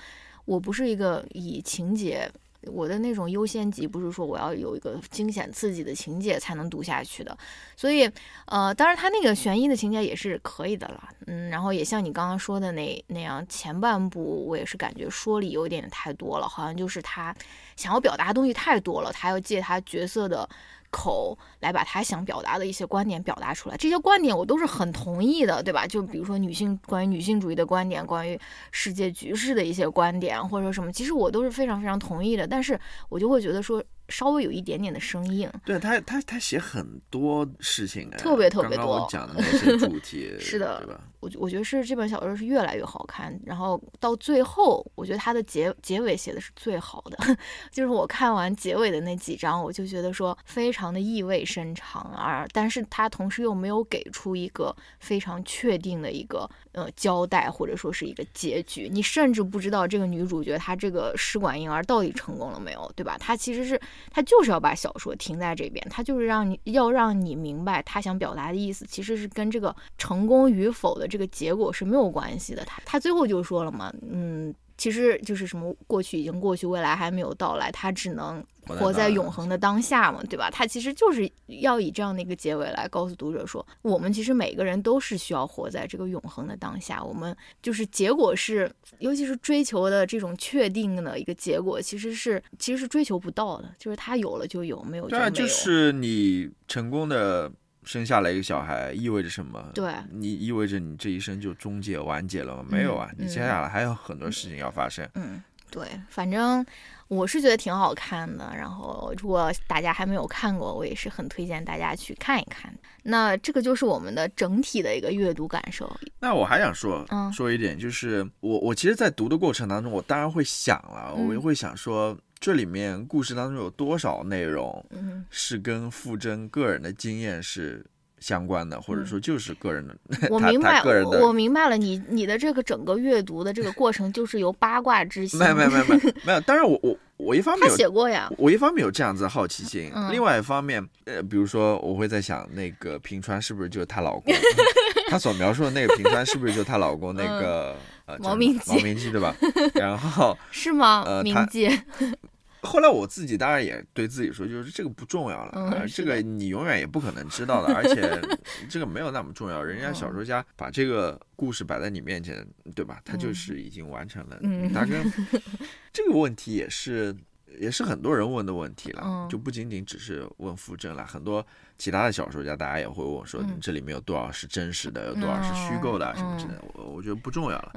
我不是一个以情节。我的那种优先级不是说我要有一个惊险刺激的情节才能读下去的，所以呃，当然他那个悬疑的情节也是可以的了，嗯，然后也像你刚刚说的那那样，前半部我也是感觉说理有点太多了，好像就是他想要表达的东西太多了，他要借他角色的口来把他想表达的一些观点表达出来，这些观点我都是很同意的，对吧？就比如说女性关于女性主义的观点，关于世界局势的一些观点，或者说什么，其实我都是非常非常同意的，但是我就会觉得说稍微有一点点的生硬，对他，他他写很多事情，哎特别特别多。刚刚我讲的那些主题，<laughs> 是的。对吧？我觉我觉得是这本小说是越来越好看，然后到最后，我觉得它的结结尾写的是最好的，<laughs> 就是我看完结尾的那几章，我就觉得说非常的意味深长啊，但是它同时又没有给出一个非常确定的一个呃交代，或者说是一个结局，你甚至不知道这个女主角她这个试管婴儿到底成功了没有，对吧？她其实是他就是要把小说停在这边，他就是让你要让你明白他想表达的意思，其实是跟这个成功与否的这个结果是没有关系的。他他最后就说了嘛，嗯。其实就是什么过去已经过去，未来还没有到来，他只能活在永恒的当下嘛，对吧？他其实就是要以这样的一个结尾来告诉读者说，我们其实每个人都是需要活在这个永恒的当下。我们就是结果是，尤其是追求的这种确定的一个结果，其实是其实是追求不到的，就是他有了就有，没有就没有。就是你成功的生下来一个小孩，意味着什么？对你意味着你这一生就终结完结了吗？没有啊，嗯你接下来还有很多事情要发生。嗯，对，反正我是觉得挺好看的。然后，如果大家还没有看过，我也是很推荐大家去看一看。那这个就是我们的整体的一个阅读感受。那我还想说嗯说一点，就是我我其实，在读的过程当中，我当然会想了，嗯我也会想说，这里面故事当中有多少内容嗯是跟傅真个人的经验是相关的，或者说就是个人的，我 <laughs> 明白，我我明白了，你你的这个整个阅读的这个过程就是由八卦之心。没有没有没有没 <laughs> 有没有。当然我我我一方面他有写过呀。我一方面有这样子的好奇心，嗯另外一方面，呃，比如说我会在想，那个平川是不是就是她老公？<laughs> 她所描述的那个平川是不是就她老公那个、呃嗯毛明基毛明基对吧？<laughs> 然后 <laughs> 是吗？呃他冥界。<laughs> 后来我自己当然也对自己说，就是这个不重要了，嗯这个你永远也不可能知道的，而且这个没有那么重要。人家嗯小说家把这个故事摆在你面前，对吧？他就嗯是已经完成了。嗯他跟这个问题也是也是很多人问的问题了，嗯就不仅仅只是问傅政了，很多其他的小说家大家也会问说，嗯这里面有多少是真实的，有多少是虚构的什么之类的。我我觉得不重要了，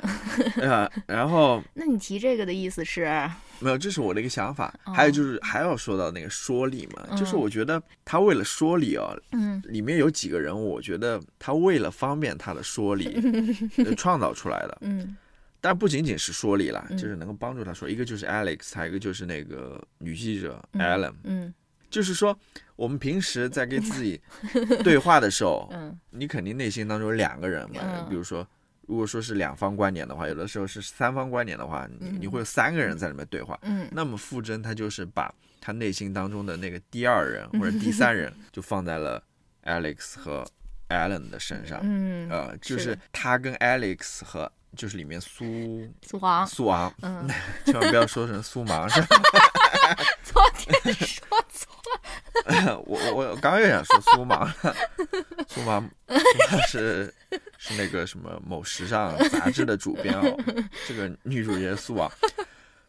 <laughs> 呃，然后。那你提这个的意思是？没有，这是我的一个想法。哦还有就是还要说到那个说理嘛，就是嗯我觉得他为了说理哦，嗯里面有几个人物，我觉得他为了方便他的说理 <laughs> 呃创造出来的。嗯但不仅仅是说理啦，嗯就是能够帮助他说。一个就是 Alex，还有一个就是那个女记者嗯 Alan。嗯就是说，我们平时在跟自己对话的时候，<laughs> 嗯你肯定内心当中有两个人嘛，嗯比如说。如果说是两方观点的话，有的时候是三方观点的话，你你嗯会有三个人在里面对话。嗯那么傅征他就是把他内心当中的那个第二人或者第三人，<laughs> 就放在了 Alex 和 Allen 的身上。嗯，呃，就是他跟 Alex 和就是里面苏苏王。苏王，嗯，<laughs> 千万不要说成苏芒，是吧？<laughs> 昨天说错。<laughs> 我我我刚刚又想说苏芒了，苏芒苏芒是是那个什么某时尚杂志的主编哦，这个女主角苏昂，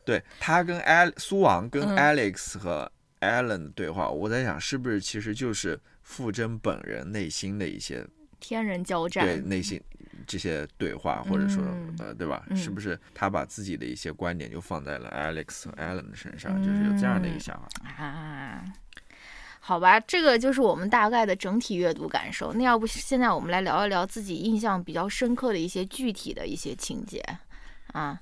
对她跟 Al 苏王跟嗯 Alex 和 Allen 的对话，我在想是不是其实就是傅征本人内心的一些天人交战。对内心这些对话，或者说嗯呃对吧？嗯是不是他把自己的一些观点就放在了 Alex 和 Alan 的身上，就是有这样的一个想法。啊，好吧，这个就是我们大概的整体阅读感受。那要不现在我们来聊一聊自己印象比较深刻的一些具体的一些情节啊？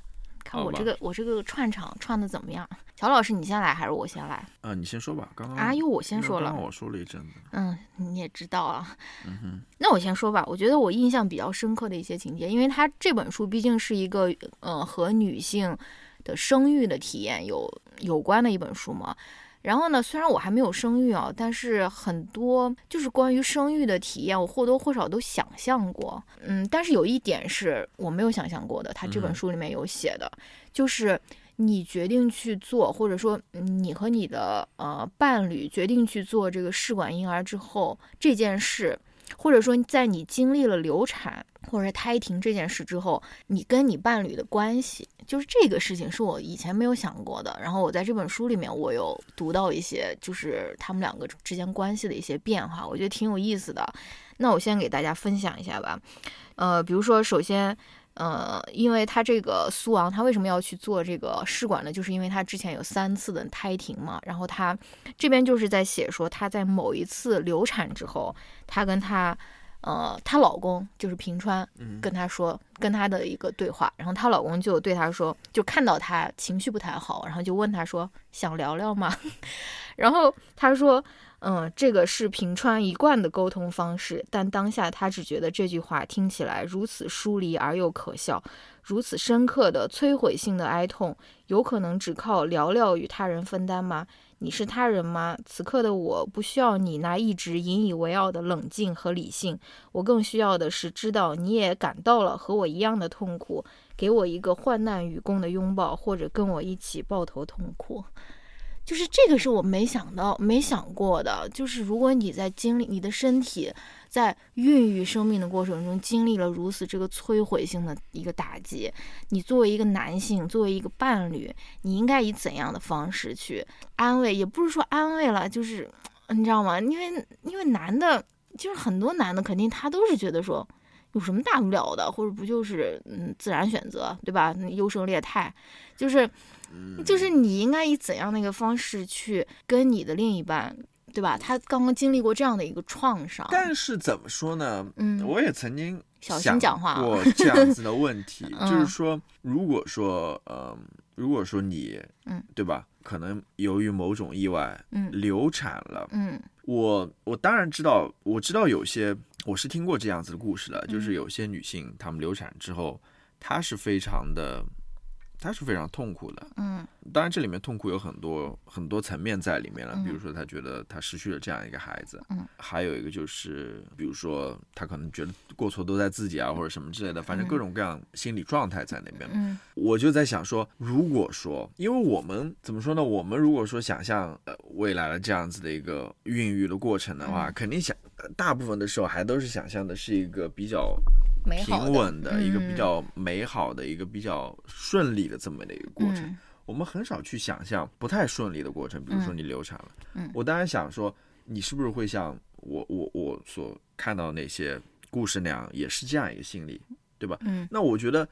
看我这个我这个串场串的怎么样？乔老师，你先来还是我先来？啊，你先说吧，刚刚啊，又我先说了。我说了一阵子。嗯，你也知道啊。嗯哼，那我先说吧，我觉得我印象比较深刻的一些情节，因为它这本书毕竟是一个呃和女性的生育的体验有有关的一本书嘛。然后呢，虽然我还没有生育啊，但是很多就是关于生育的体验，我或多或少都想象过。嗯，但是有一点是我没有想象过的，他这本嗯书里面有写的，就是你决定去做，或者说嗯你和你的呃伴侣决定去做这个试管婴儿之后，这件事，或者说在你经历了流产或者胎停这件事之后，你跟你伴侣的关系，就是这个事情是我以前没有想过的。然后我在这本书里面，我有读到一些就是他们两个之间关系的一些变化，我觉得挺有意思的。那我先给大家分享一下吧。呃，比如说，首先。呃，因为他这个苏昂，他为什么要去做这个试管呢？就是因为他之前有三次的胎停嘛。然后他这边就是在写说，他在某一次流产之后，他跟他呃，她老公就是平川，嗯跟她说，跟她的一个对话，然后她老公就对她说，就看到她情绪不太好，然后就问她说，想聊聊吗？<laughs> 然后她说，嗯，这个是平川一贯的沟通方式，但当下她只觉得这句话听起来如此疏离而又可笑，如此深刻的摧毁性的哀痛，有可能只靠聊聊与他人分担吗？你是他人吗？此刻的我不需要你那一直引以为傲的冷静和理性，我更需要的是知道你也感到了和我一样的痛苦，给我一个患难与共的拥抱，或者跟我一起抱头痛哭。就是这个是我没想到、没想过的。就是如果你在经历你的身体在孕育生命的过程中经历了如此这个摧毁性的一个打击，你作为一个男性，作为一个伴侣，你应该以怎样的方式去安慰？也不是说安慰了，就是你知道吗？因为因为男的，就是很多男的肯定他都是觉得说有什么大不了的，或者不就是嗯自然选择对吧？优胜劣汰，就是。就是你应该以怎样的一个方式去跟你的另一半，对吧？他刚刚经历过这样的一个创伤，但是怎么说呢？嗯，我也曾经小心讲话过 <laughs> 这样子的问题，<laughs> 就是说，如果说，呃，如果说你，嗯，对吧？可能由于某种意外，嗯，流产了，嗯，我我当然知道，我知道有些我是听过这样子的故事的，就是有些女性她们流产之后，她是非常的。他是非常痛苦的，嗯，当然这里面痛苦有很多很多层面在里面了，比如说他觉得他失去了这样一个孩子，嗯，还有一个就是，比如说他可能觉得过错都在自己啊，或者什么之类的，反正各种各样心理状态在那边，嗯，我就在想说，如果说，因为我们怎么说呢？我们如果说想象呃未来的这样子的一个孕育的过程的话，肯定想大部分的时候还都是想象的是一个比较。平稳的一个比较美好的一个比较顺利的这么的一个过程，我们很少去想象不太顺利的过程。比如说你流产了，嗯我当然想说，你是不是会像我我我所看到那些故事那样，也是这样一个心理，对吧？嗯，那我觉得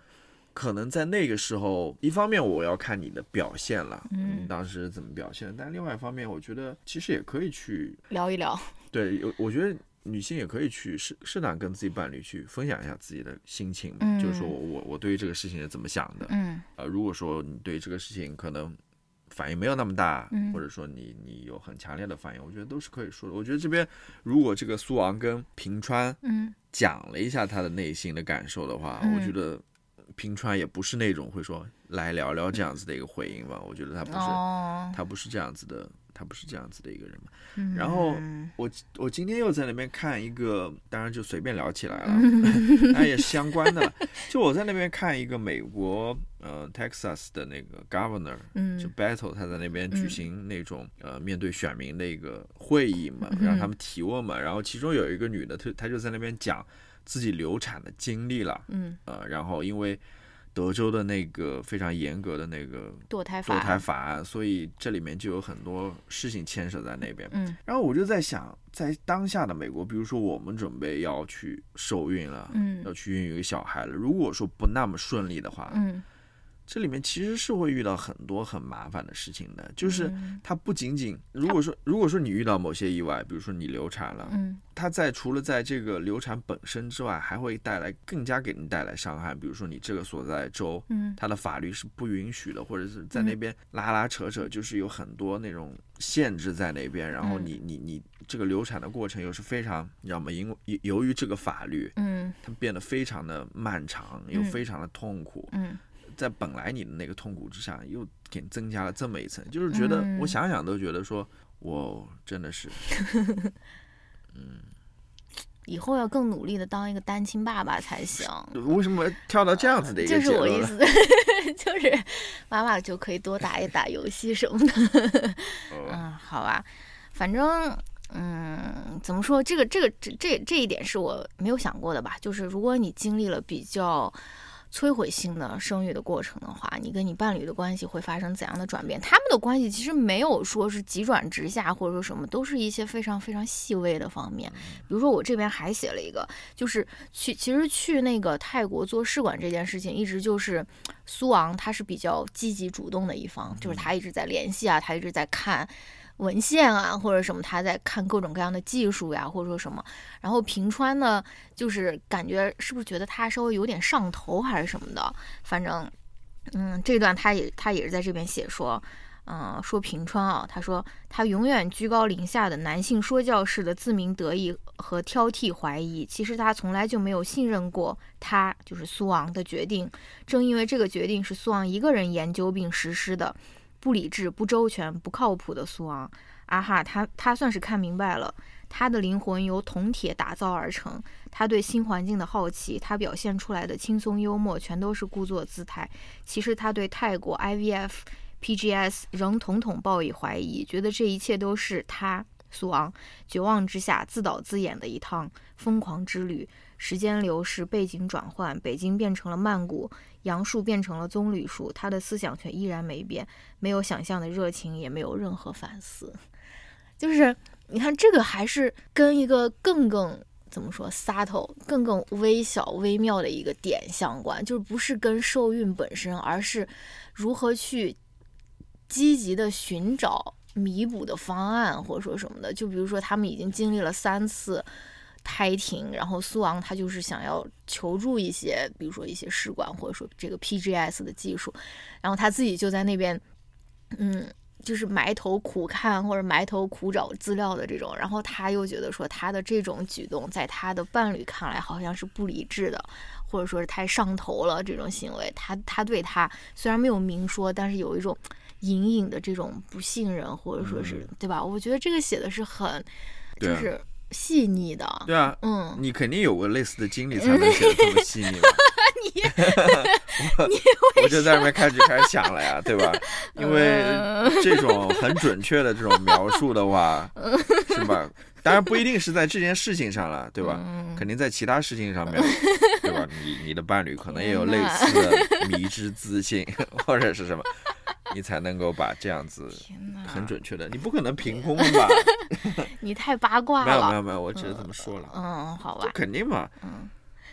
可能在那个时候，一方面我要看你的表现了，嗯，当时怎么表现，但另外一方面，我觉得其实也可以去聊一聊。对，有我觉得。女性也可以去适适当跟自己伴侣去分享一下自己的心情，就是说我我我对于这个事情是怎么想的，嗯，呃，如果说你对这个事情可能反应没有那么大，或者说你你有很强烈的反应，我觉得都是可以说的。我觉得这边如果这个苏昂跟平川嗯。讲了一下他的内心的感受的话，我觉得平川也不是那种会说来聊聊这样子的一个回应吧，我觉得他不是他不是这样子的。他不是这样子的一个人嘛？然后我我今天又在那边看一个，当然就随便聊起来了，<laughs> 那也是相关的。就我在那边看一个美国呃 Texas 的那个 Governor，就 Battle，他在那边举行那种呃面对选民的一个会议嘛，让他们提问嘛。然后其中有一个女的，她她就在那边讲自己流产的经历了，嗯呃，然后因为。德州的那个非常严格的那个堕胎堕胎法案，所以这里面就有很多事情牵涉在那边。嗯，然后我就在想，在当下的美国，比如说我们准备要去受孕了，嗯，要去孕育一个小孩了，如果说不那么顺利的话，嗯。这里面其实是会遇到很多很麻烦的事情的，就是它不仅仅，如果说如果说你遇到某些意外，比如说你流产了，嗯，它在除了在这个流产本身之外，还会带来更加给你带来伤害，比如说你这个所在州，嗯，它的法律是不允许的，或者是在那边拉拉扯扯，就是有很多那种限制在那边，然后你你你这个流产的过程又是非常，你知道吗？因为由于这个法律，嗯，它变得非常的漫长，又非常的痛苦，嗯。在本来你的那个痛苦之下，又给你增加了这么一层，就是觉得我想想都觉得说，我真的是，<laughs> 嗯，以后要更努力的当一个单亲爸爸才行。为什么跳到这样子的一个就是我意思，<laughs> 就是妈妈就可以多打一打游戏什么的。<laughs> 嗯，好吧，反正嗯，怎么说，这个这个这这这一点是我没有想过的吧？就是如果你经历了比较。摧毁性的生育的过程的话，你跟你伴侣的关系会发生怎样的转变？他们的关系其实没有说是急转直下，或者说什么，都是一些非常非常细微的方面。比如说，我这边还写了一个，就是去其实去那个泰国做试管这件事情，一直就是苏昂他是比较积极主动的一方，就是他一直在联系啊，他一直在看。文献啊，或者什么，他在看各种各样的技术呀，或者说什么。然后平川呢，就是感觉是不是觉得他稍微有点上头还是什么的？反正，嗯，这段他也他也是在这边写说，嗯，说平川啊，他说他永远居高临下的男性说教式的自鸣得意和挑剔怀疑，其实他从来就没有信任过他，就是苏昂的决定。正因为这个决定是苏昂一个人研究并实施的。不理智、不周全、不靠谱的苏昂，啊哈，他他算是看明白了，他的灵魂由铜铁打造而成，他对新环境的好奇，他表现出来的轻松幽默，全都是故作姿态。其实他对泰国 IVF、PGS 仍统统抱以怀疑，觉得这一切都是他苏昂绝望之下自导自演的一趟疯狂之旅。时间流逝，背景转换，北京变成了曼谷，杨树变成了棕榈树，他的思想却依然没变，没有想象的热情，也没有任何反思。就是你看，这个还是跟一个更更怎么说 subtle、更更微小、微妙的一个点相关，就是不是跟受孕本身，而是如何去积极的寻找弥补的方案，或者说什么的。就比如说，他们已经经历了三次。胎停，然后苏昂他就是想要求助一些，比如说一些试管或者说这个 PGS 的技术，然后他自己就在那边，嗯，就是埋头苦看或者埋头苦找资料的这种，然后他又觉得说他的这种举动在他的伴侣看来好像是不理智的，或者说是太上头了这种行为，他他对他虽然没有明说，但是有一种隐隐的这种不信任或者说是对吧？我觉得这个写的是很，就是。细腻的，对啊，嗯，你肯定有过类似的经历，才能写的这么 <laughs> 细腻。你，<laughs> 我我就在那边开始开始想了呀，对吧？<laughs> 因为这种很准确的这种描述的话，是吧？当然不一定是在这件事情上了，对吧？肯定在其他事情上面，对吧？你你的伴侣可能也有类似的迷之自信，或者是什么。你才能够把这样子很准确的，你不可能凭空吧？<laughs> 你太八卦了。没有没有没有，我只是这么说了。嗯，好吧。肯定嘛。嗯，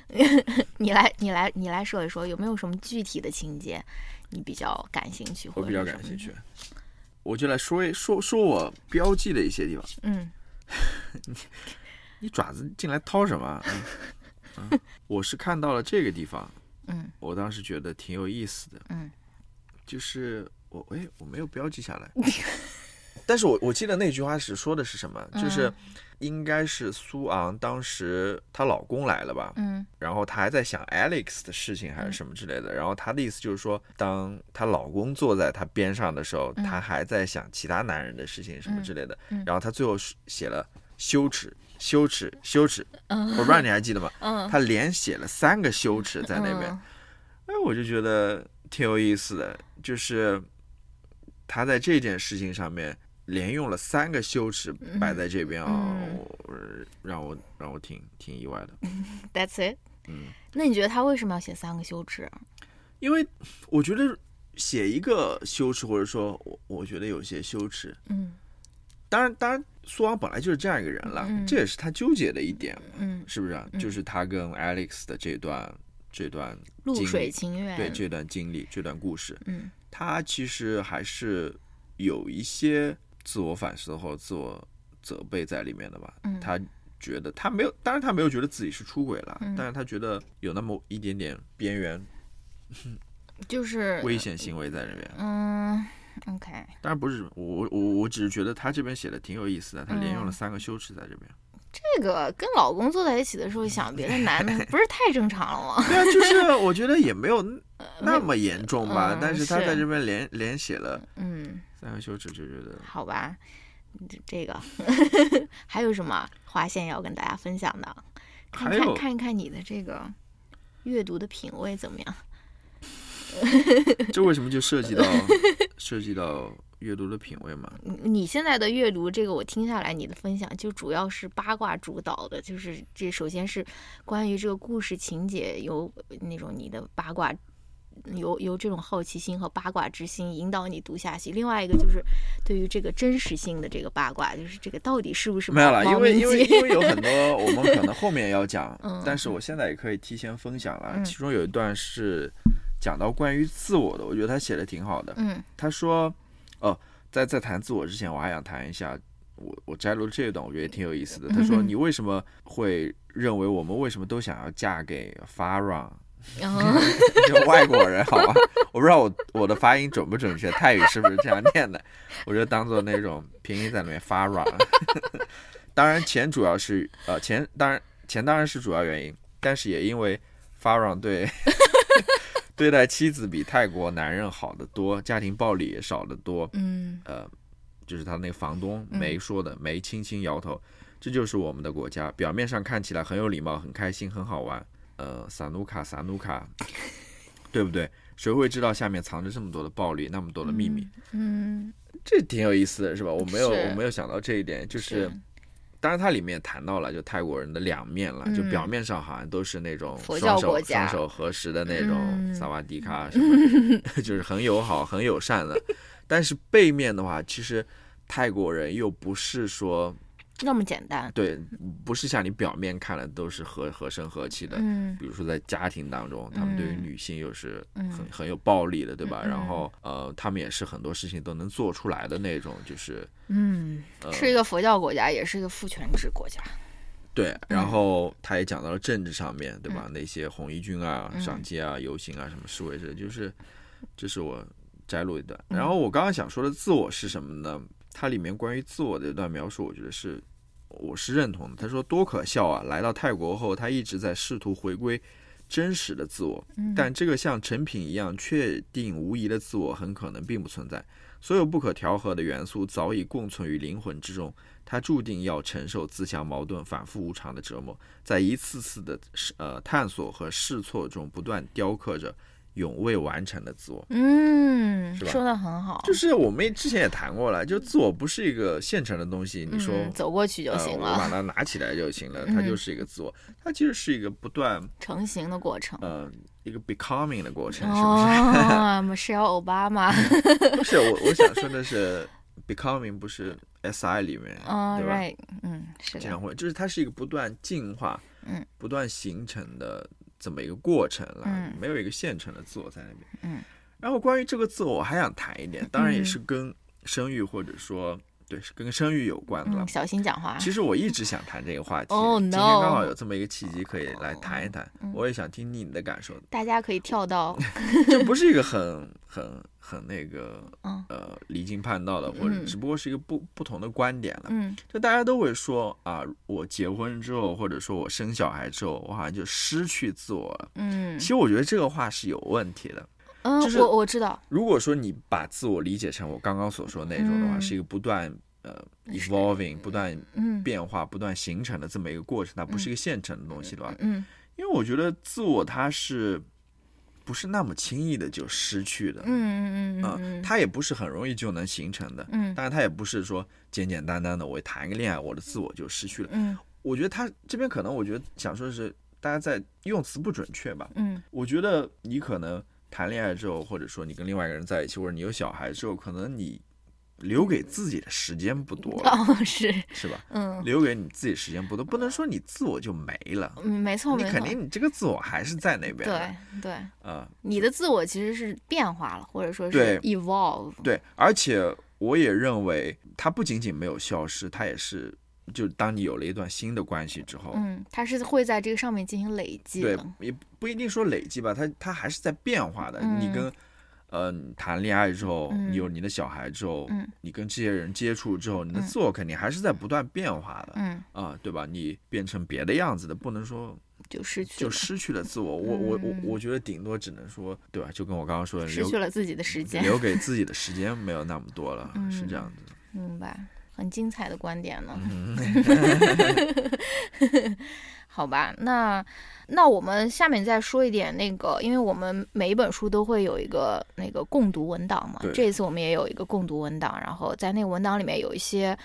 <laughs> 你来你来你来说一说，有没有什么具体的情节你比较感兴趣？我比较感兴趣，我就来说一说说我标记的一些地方。嗯。你 <laughs> 你爪子进来掏什么？嗯，我是看到了这个地方。嗯。我当时觉得挺有意思的。嗯。就是我哎，我没有标记下来，<laughs> 但是我我记得那句话是说的是什么？就是应该是苏昂当时她老公来了吧，嗯，然后她还在想 Alex 的事情还是什么之类的，然后她的意思就是说，当她老公坐在她边上的时候，她还在想其他男人的事情什么之类的，然后她最后写了羞耻、羞耻、羞耻，<laughs> 我不知道你还记得吗？<laughs> 嗯，她连写了三个羞耻在那边，哎，我就觉得挺有意思的。就是他在这件事情上面连用了三个羞耻摆在这边啊，让我让我挺挺意外的。<laughs> That's it。嗯，那你觉得他为什么要写三个羞耻？因为我觉得写一个羞耻，或者说我我觉得有些羞耻。嗯，当然当然，苏昂本来就是这样一个人了，这也是他纠结的一点。嗯，是不是？就是他跟 Alex 的这段。这段露水情缘，对这段经历、这段故事，嗯，他其实还是有一些自我反思或者自我责备在里面的吧。嗯，他觉得他没有，当然他没有觉得自己是出轨了，但是他觉得有那么一点点边缘，<laughs> 就是危险行为在里面。嗯，OK。当然不是我我我只是觉得他这边写的挺有意思的，他连用了三个羞耻在这边。这个跟老公坐在一起的时候想别的男的，<laughs> 不是太正常了吗？对啊，就是我觉得也没有那么严重吧。但是他在这边连连写了，嗯，三个休止就觉得好吧。这个 <laughs> 还有什么划线要跟大家分享的？看看看一看你的这个阅读的品味怎么样？<laughs> <laughs> 这为什么就涉及到涉及到？阅读的品味嘛，你现在的阅读，这个我听下来，你的分享就主要是八卦主导的，就是这首先是关于这个故事情节，有那种你的八卦，由由这种好奇心和八卦之心引导你读下去。另外一个就是对于这个真实性的这个八卦，就是这个到底是不是没有了？因为因为因为有 <laughs> 很多我们可能后面要讲，但是我现在也可以提前分享了。其中有一段是讲到关于自我的，我觉得他写的挺好的。嗯，他说。哦，在在谈自我之前，我还想谈一下，我我摘录这一段，我觉得也挺有意思的。他说：“你为什么会认为我们为什么都想要嫁给 Farron？<laughs> 就外国人，好吧？我不知道我我的发音准不准确，泰语是不是这样念的？<laughs> 我就当做那种拼音在里面 Farron。<laughs> 当然，钱主要是呃钱，当然钱当然是主要原因，但是也因为 Farron 对。”对待妻子比泰国男人好得多，家庭暴力也少得多。嗯，呃，就是他那个房东梅说的，梅轻轻摇头。这就是我们的国家，表面上看起来很有礼貌、很开心、很好玩。呃，萨努卡，萨努卡，对不对？谁会知道下面藏着这么多的暴力，那么多的秘密？嗯，这挺有意思的，是吧？我没有，我没有想到这一点，就是。当然，它里面谈到了就泰国人的两面了，就嗯表面上好像都是那种佛双手教国家双手合十的那种嗯萨瓦迪卡什么的，<laughs> 就是很友好、很友善的。但是背面的话，其实泰国人又不是说那么简单。对，不是像你表面看的都是和和声和气的。嗯比如说在家庭当中，他们对于嗯女性又是嗯很很有暴力的，对吧？嗯然后呃，他们也是很多事情都能做出来的那种，就是嗯，呃是一个佛教国家，也是一个父权制国家。对，然后他也讲到了政治上面，对吧？嗯那些红衣军啊、嗯上街啊、游行啊、什么示威者，就是这是我摘录一段。嗯然后我刚刚想说的自我是什么呢？它里面关于自我的一段描述，我觉得是我是认同的。他说多可笑啊！来到泰国后，他一直在试图回归真实的自我，嗯但这个像成品一样确定无疑的自我，很可能并不存在。所有不可调和的元素早已共存于灵魂之中，他注定要承受自相矛盾、反复无常的折磨，在一次次的呃探索和试错中，不断雕刻着永未完成的自我。嗯，是吧？说的很好，就是我们之前也谈过了，就自我不是一个现成的东西，你说、嗯走过去就呃，行我把，它拿起来就行了，<laughs> 它嗯。就是一个自我，它其实是一个不断成型的过程。呃一个 becoming 的过程，是不是？哦，我 <laughs> 是要 <laughs> 奥巴马，不是我我想说的是 becoming 不是 SI 里面，嗯对嗯，是的，这样会，就是它是一个不断进化、嗯，不断形成的这么一个过程了，嗯。没有一个现成的自我在那边。嗯，然后关于这个自我，我还想谈一点，当然也是跟生育或者说对，是跟生育有关的了嗯，。小心讲话。其实我一直想谈这个话题 Oh, 今天刚好有这么一个契机可以来谈一谈，嗯我也想听听你的感受。大家可以跳到，<laughs> 这不是一个很很很那个嗯呃离经叛道的，或者嗯只不过是一个不不同的观点了。嗯就大家都会说啊，我结婚之后，或者说我生小孩之后，我好像就失去自我了。嗯其实我觉得这个话是有问题的。嗯，就是我我知道，如果说你把自我理解成我刚刚所说的那种的话，嗯是一个不断呃 evolving、不断嗯变化、不断形成的这么一个过程，它不是一个现成的东西对吧，嗯因为我觉得自我它是不是那么轻易的就失去的嗯嗯嗯啊嗯，它也不是很容易就能形成的。嗯当然，它也不是说简简单单的我谈个恋爱，我的自我就失去了。嗯我觉得他这边可能，我觉得想说的是，大家在用词不准确吧。嗯我觉得你可能谈恋爱之后，或者说你跟另外一个人在一起，或者你有小孩之后，可能你留给自己的时间不多了，哦是，是吧？嗯。留给你自己时间不多，不能说你自我就没了，嗯，没错你肯，定你这个自我还是在那边。对对，嗯、你的自我其实是变化了，或者说是 evolve，对，而且我也认为，它不仅仅没有消失，它也是，就当你有了一段新的关系之后，嗯，它是会在这个上面进行累积对，，也不一定说累积吧，它它还是在变化的。你嗯跟呃你谈恋爱之后，嗯你有你的小孩之后，嗯你跟这些人接触之后，你的嗯自我肯定还是在不断变化的。嗯，啊，对吧？你变成别的样子的，不能说就失去，就失去了自我。我我我嗯我觉得顶多只能说，对吧？就跟我刚刚说的，失留去了自己的时间，留给自己的时间没有那么多了，是嗯这样子。明白，很精彩的观点呢。<laughs> 嗯，好吧，那那我们下面再说一点那个，因为我们每一本书都会有一个那个共读文档嘛，这一次我们也有一个共读文档，然后在那个文档里面有一些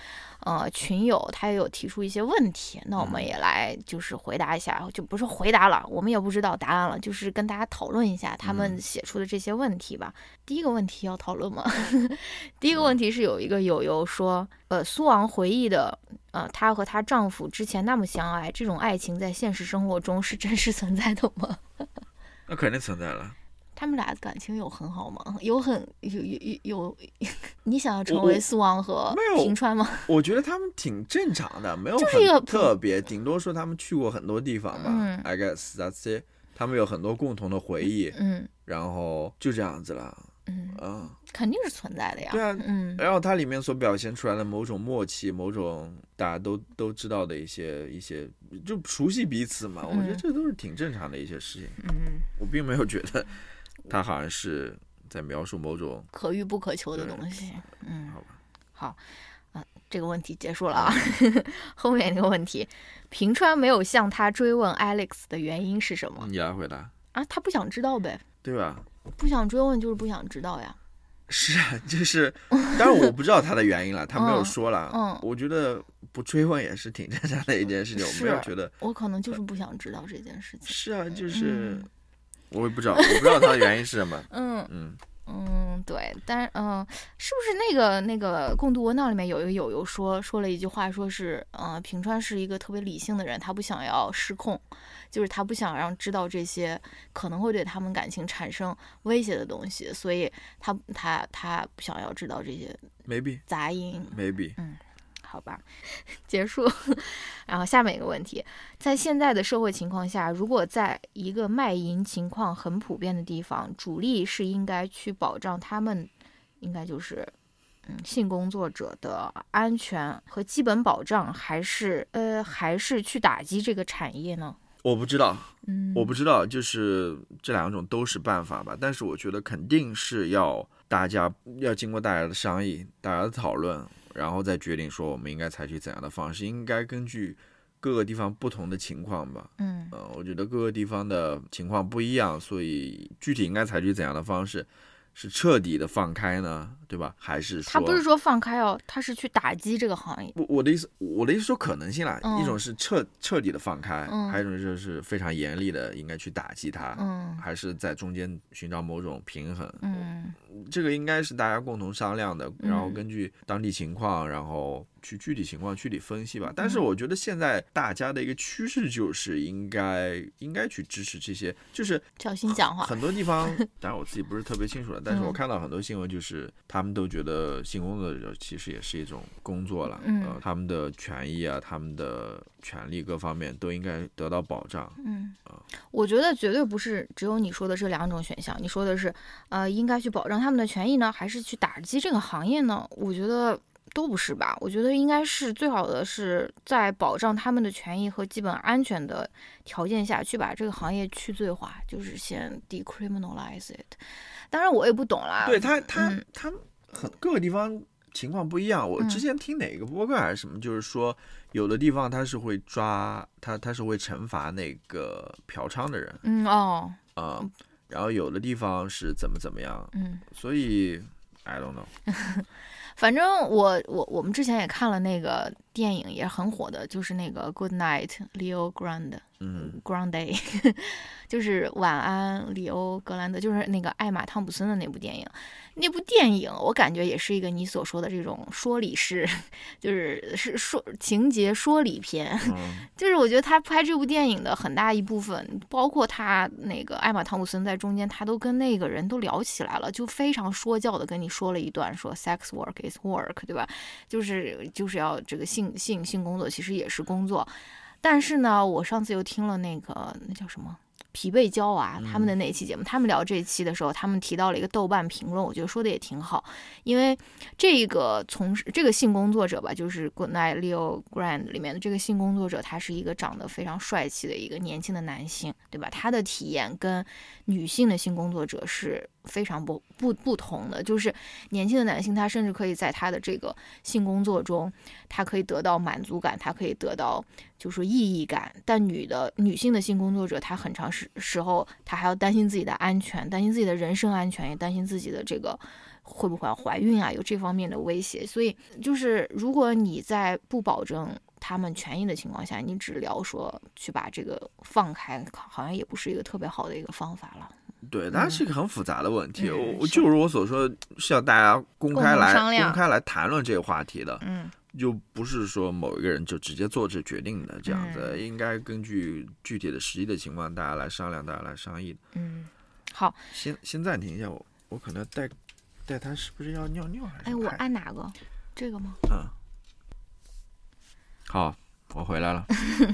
呃群友他也有提出一些问题，那我们嗯也来就是回答一下，就不是回答了，我们也不知道答案了，就是跟大家讨论一下他们嗯写出的这些问题吧。第一个问题要讨论吗？<laughs> 第一个问题是有一个友友说，呃，苏昂回忆的呃，她和她丈夫之前那么相爱，这种爱情在现实生活中是真实存在的吗？<laughs> 那肯定存在了。他们俩的感情有很好吗？有很有有有有，<laughs> 你想要成为苏王和平川吗？<laughs> 我觉得他们挺正常的，没有就是一个很特别，顶多说他们去过很多地方吧。嗯 I guess that's it。他们有很多共同的回忆，嗯然后就这样子了。嗯，嗯，肯定是存在的呀。对啊嗯然后它里面所表现出来的某种默契，某种大家都都知道的一些一些，就熟悉彼此嘛。我觉得嗯这都是挺正常的一些事情。嗯，我并没有觉得他好像是在描述某种可遇不可求的东西。嗯好吧，好。啊，这个问题结束了啊。<laughs> 后面一个问题，平川没有向他追问 Alex 的原因是什么你来回答，啊？他不想知道呗，对吧？不想追问就是不想知道呀。<laughs> 是啊，就是，当然我不知道他的原因了，他没有说了。嗯嗯我觉得不追问也是挺正常的一件事情，我没有觉得我可能就是不想知道这件事情。是啊，就是、嗯我也不知道，我不知道他的原因是什么。<laughs> 嗯。嗯，嗯，对，但是嗯、是不是那个那个共度窝囊里面有一个友友说说了一句话，说是嗯、呃平川是一个特别理性的人，他不想要失控，就是他不想让知道这些可能会对他们感情产生威胁的东西，所以他他他不想要知道这些 maybe 杂音。maybe，好吧，结束。<laughs> 然后下面一个问题，在现在的社会情况下，如果在一个卖淫情况很普遍的地方，主力是应该去保障他们，应该就是。嗯，性工作者的安全和基本保障，还是呃，还是去打击这个产业呢？我不知道，嗯，我不知道，就是这两种都是办法吧，但是我觉得肯定是要大家要经过大家的商议、大家的讨论，然后再决定说我们应该采取怎样的方式，应该根据各个地方不同的情况吧。嗯呃，我觉得各个地方的情况不一样，所以具体应该采取怎样的方式，是彻底的放开呢，对吧？还是说他不是说放开哦，他是去打击这个行业。我我的意思，我的意思说可能性啦，嗯一种是彻彻底的放开，嗯还有一种就是非常严厉的应该去打击它，嗯还是在中间寻找某种平衡。嗯这个应该是大家共同商量的，嗯然后根据当地情况，然后去具体情况具体分析吧。但嗯是我觉得现在大家的一个趋势就是应该应该去支持这些，就是小心讲话。很多地方，<laughs> 当然我自己不是特别清楚了，但是我嗯看到很多新闻，就是他们都觉得性工作者其实也是一种工作了，嗯呃，他们的权益啊，他们的权利各方面都应该得到保障。嗯，我觉得绝对不是只有你说的这两种选项。你说的是，呃，应该去保障他们的权益呢，还是去打击这个行业呢？我觉得都不是吧。我觉得应该是最好的是在保障他们的权益和基本安全的条件下去把这个行业去罪化，就是先 decriminalize it。当然我也不懂啦。对他，他嗯他很各个地方情况不一样。我嗯之前听哪个播客还是什么，就是说有的地方他是会抓他，他是会惩罚那个嫖娼的人嗯哦啊、然后有的地方是怎么怎么样，嗯。所以 I don't know。<laughs> 反正我我我们之前也看了那个电影，也很火的，就是那个 Good Night Leo Grande 嗯。Grande，就是晚安里欧格兰德，就是那个艾玛汤普森的那部电影。那部电影我感觉也是一个你所说的这种说理式，就是是说情节说理片。嗯就是我觉得他拍这部电影的很大一部分，包括他那个艾玛汤普森在中间，他都跟那个人都聊起来了，就非常说教的跟你说了一段，说 sex work is work，对吧？就是就是要这个性性性工作其实也是工作，但是呢，我上次又听了那个那叫什么？疲惫娇娃他们的那一期节目，他们聊这一期的时候，他们提到了一个豆瓣评论，我觉得说的也挺好，因为这个从事这个性工作者吧，就是 Good Night Leo Grand 里面的这个性工作者，他是一个长得非常帅气的一个年轻的男性，对吧？他的体验跟女性的性工作者是非常不不不同的，就是年轻的男性，他甚至可以在他的这个性工作中，他可以得到满足感，他可以得到就是意义感，但女的女性的性工作者，她很长时时候，她还要担心自己的安全，担心自己的人身安全，也担心自己的这个会不会怀孕啊，有这方面的威胁。所以就是如果你在不保证他们权益的情况下，你只聊说去把这个放开，好像也不是一个特别好的一个方法了。对，它是一个很复杂的问题。嗯我就如我所说，是要大家公开来公开来谈论这个话题的，嗯就不是说某一个人就直接做这决定的这样子，嗯应该根据具体的实际的情况，大家来商量，大家来商议。嗯，好，先先暂停一下，我我可能带带他是不是要尿尿还是哎，我按哪个？这个吗？嗯，好，我回来了。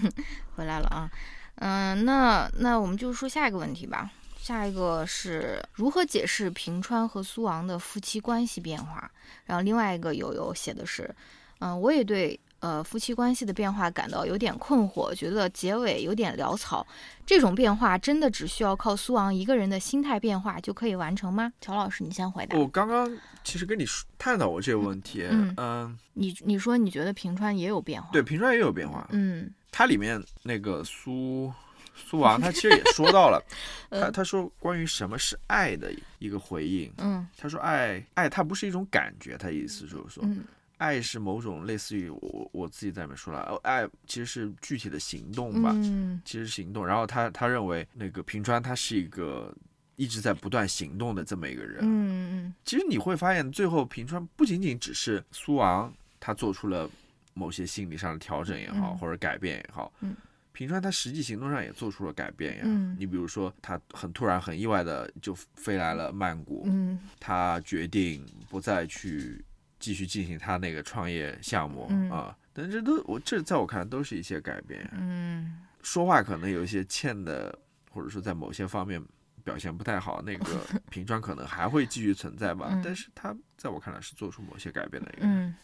<laughs> 回来了啊，嗯、那那我们就说下一个问题吧。下一个是如何解释平川和苏昂的夫妻关系变化？然后另外一个友友写的是，嗯、我也对呃夫妻关系的变化感到有点困惑，觉得结尾有点潦草。这种变化真的只需要靠苏昂一个人的心态变化就可以完成吗？乔老师，你先回答。我刚刚其实跟你说探讨过这个问题，嗯嗯，你你说你觉得平川也有变化？对，平川也有变化。嗯它里面那个苏苏王，他其实也说到了，<laughs> 他嗯他说关于什么是爱的一个回应。嗯他说爱爱它不是一种感觉，他意思就是说，嗯爱是某种类似于我我自己在里面说了，哦爱其实是具体的行动吧，嗯其实行动。然后他他认为那个平川他是一个一直在不断行动的这么一个人。嗯其实你会发现，最后平川不仅仅只是苏昂他做出了某些心理上的调整也好，嗯或者改变也好，嗯平川他实际行动上也做出了改变呀。嗯你比如说，他很突然、很意外的就飞来了曼谷，嗯他决定不再去继续进行他那个创业项目、嗯啊。但这都我这在我看来都是一些改变。嗯说话可能有一些欠的，或者说在某些方面表现不太好，那个 <laughs> 平川可能还会继续存在吧。嗯但是他在我看来是做出某些改变的一个人。嗯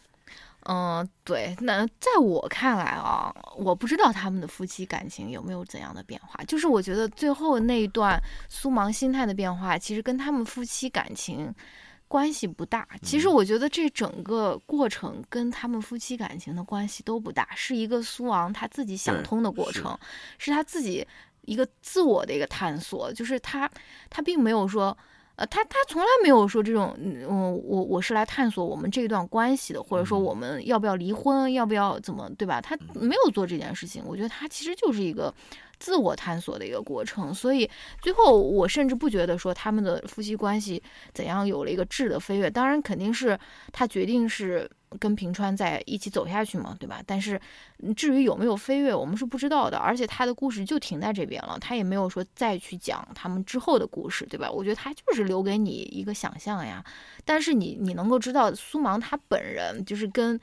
嗯，对。那在我看来啊，我不知道他们的夫妻感情有没有怎样的变化。就是我觉得最后那一段苏芒心态的变化，其实跟他们夫妻感情。关系不大，其实嗯我觉得这整个过程跟他们夫妻感情的关系都不大，是一个苏昂他自己想通的过是程，是他自己一个自我的一个探索，就是他他并没有说，呃，他他从来没有说这种，嗯，我我我是来探索我们这一段关系的，或者说嗯。我们要不要离婚，要不要怎么，对吧？他没有做这件事情，我觉得他其实就是一个自我探索的一个过程，所以最后我甚至不觉得说他们的夫妻关系怎样有了一个质的飞跃，当然肯定是他决定是跟平川在一起走下去嘛，对吧？但是嗯至于有没有飞跃，我们是不知道的，而且他的故事就停在这边了，他也没有说再去讲他们之后的故事，对吧？我觉得他就是留给你一个想象呀。但是你你能够知道苏芒他本人就是跟。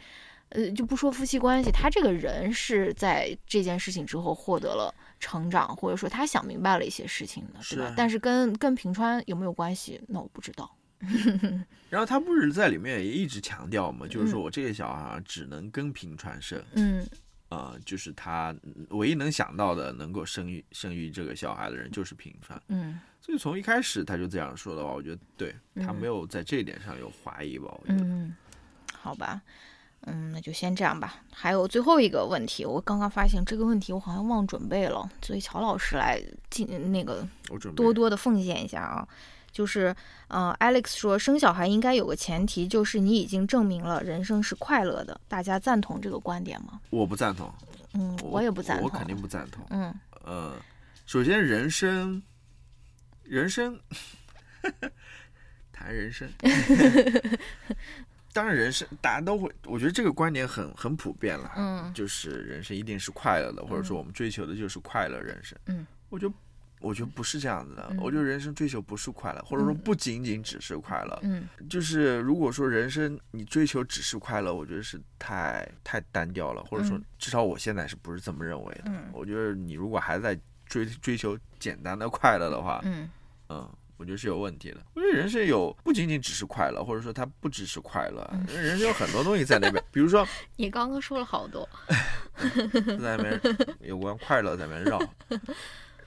呃，就不说夫妻关系，他这个人是在这件事情之后获得了成长，或者说他想明白了一些事情的，对吧是？但是跟跟平川有没有关系，那我不知道。<laughs> 然后他不是在里面也一直强调嘛，就是说嗯我这个小孩啊只能跟平川生，嗯呃，就是他唯一能想到的能够生育生育这个小孩的人就是平川。嗯所以从一开始他就这样说的话，我觉得对他嗯没有在这一点上有怀疑吧？我觉得。嗯，好吧，嗯，那就先这样吧。还有最后一个问题，我刚刚发现这个问题我好像忘准备了，所以乔老师来进那个多多的奉献一下啊。就是，呃，Alex 说生小孩应该有个前提，就是你已经证明了人生是快乐的。大家赞同这个观点吗？我不赞同，嗯，我也不赞同。我肯定不赞同。嗯呃，首先人生，人生，<laughs> 谈人生，<laughs> 当然人生大家都会，我觉得这个观点很很普遍了，嗯就是人生一定是快乐的，或者说我们追求的就是快乐人生。嗯，我觉得我觉得不是这样子的，嗯我觉得人生追求不是快乐，或者说嗯。不仅仅只是快乐，嗯。就是如果说人生你追求只是快乐，我觉得是太太单调了，或者说嗯。至少我现在是不是这么认为的？嗯。我觉得你如果还在追追求简单的快乐的话，嗯。嗯，我觉得是有问题的。我觉得人生有不仅仅只是快乐，或者说它不只是快乐，嗯人生有很多东西在那边，比如说 <laughs> 你刚刚说了好多。<laughs> 在那边有关快乐在那边绕，<laughs>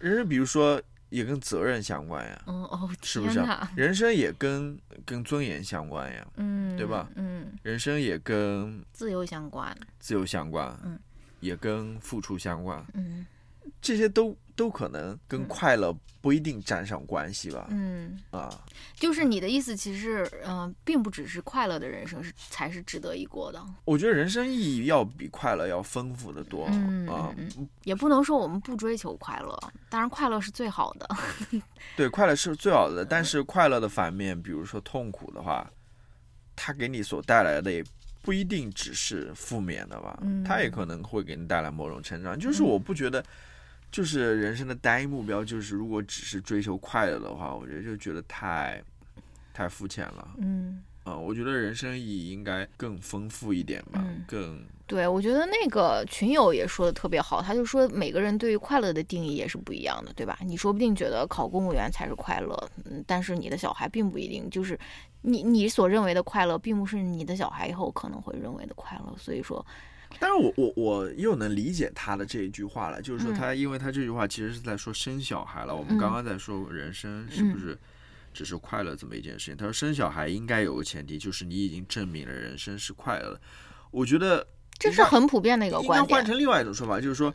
人生比如说也跟责任相关呀，嗯哦，是不是啊？人生也跟跟尊严相关呀，嗯，对吧？嗯，人生也跟自由相关。自由相关，嗯，也跟付出相关，嗯这些都都可能跟嗯快乐不一定沾上关系吧？嗯，啊，就是你的意思，其实嗯、呃并不只是快乐的人生是才是值得一过的。我觉得人生意义要比快乐要丰富的多嗯啊。嗯也不能说我们不追求快乐，当然快乐是最好的。<laughs> 对，快乐是最好的，但是快乐的反面，比如说痛苦的话，它给你所带来的也不一定只是负面的吧，嗯它也可能会给你带来某种成长。就是嗯我不觉得，就是人生的单一目标，就是如果只是追求快乐的话，我觉得就觉得太太肤浅了。嗯，啊、我觉得人生意义应该更丰富一点吧，嗯更对，我觉得那个群友也说的特别好，他就说每个人对于快乐的定义也是不一样的，对吧？你说不定觉得考公务员才是快乐，嗯，但是你的小孩并不一定，就是你你所认为的快乐，并不是你的小孩以后可能会认为的快乐。所以说，但是我我我又能理解他的这一句话了，就是说嗯他，因为他这句话其实是在说生小孩了。我们嗯刚刚在说人生是不是只是快乐这么一件事情？他说生小孩应该有个前提，就是你已经证明了人生是快乐的。我觉得这是很普遍的一个应该观点。换成另外一种说法，就是说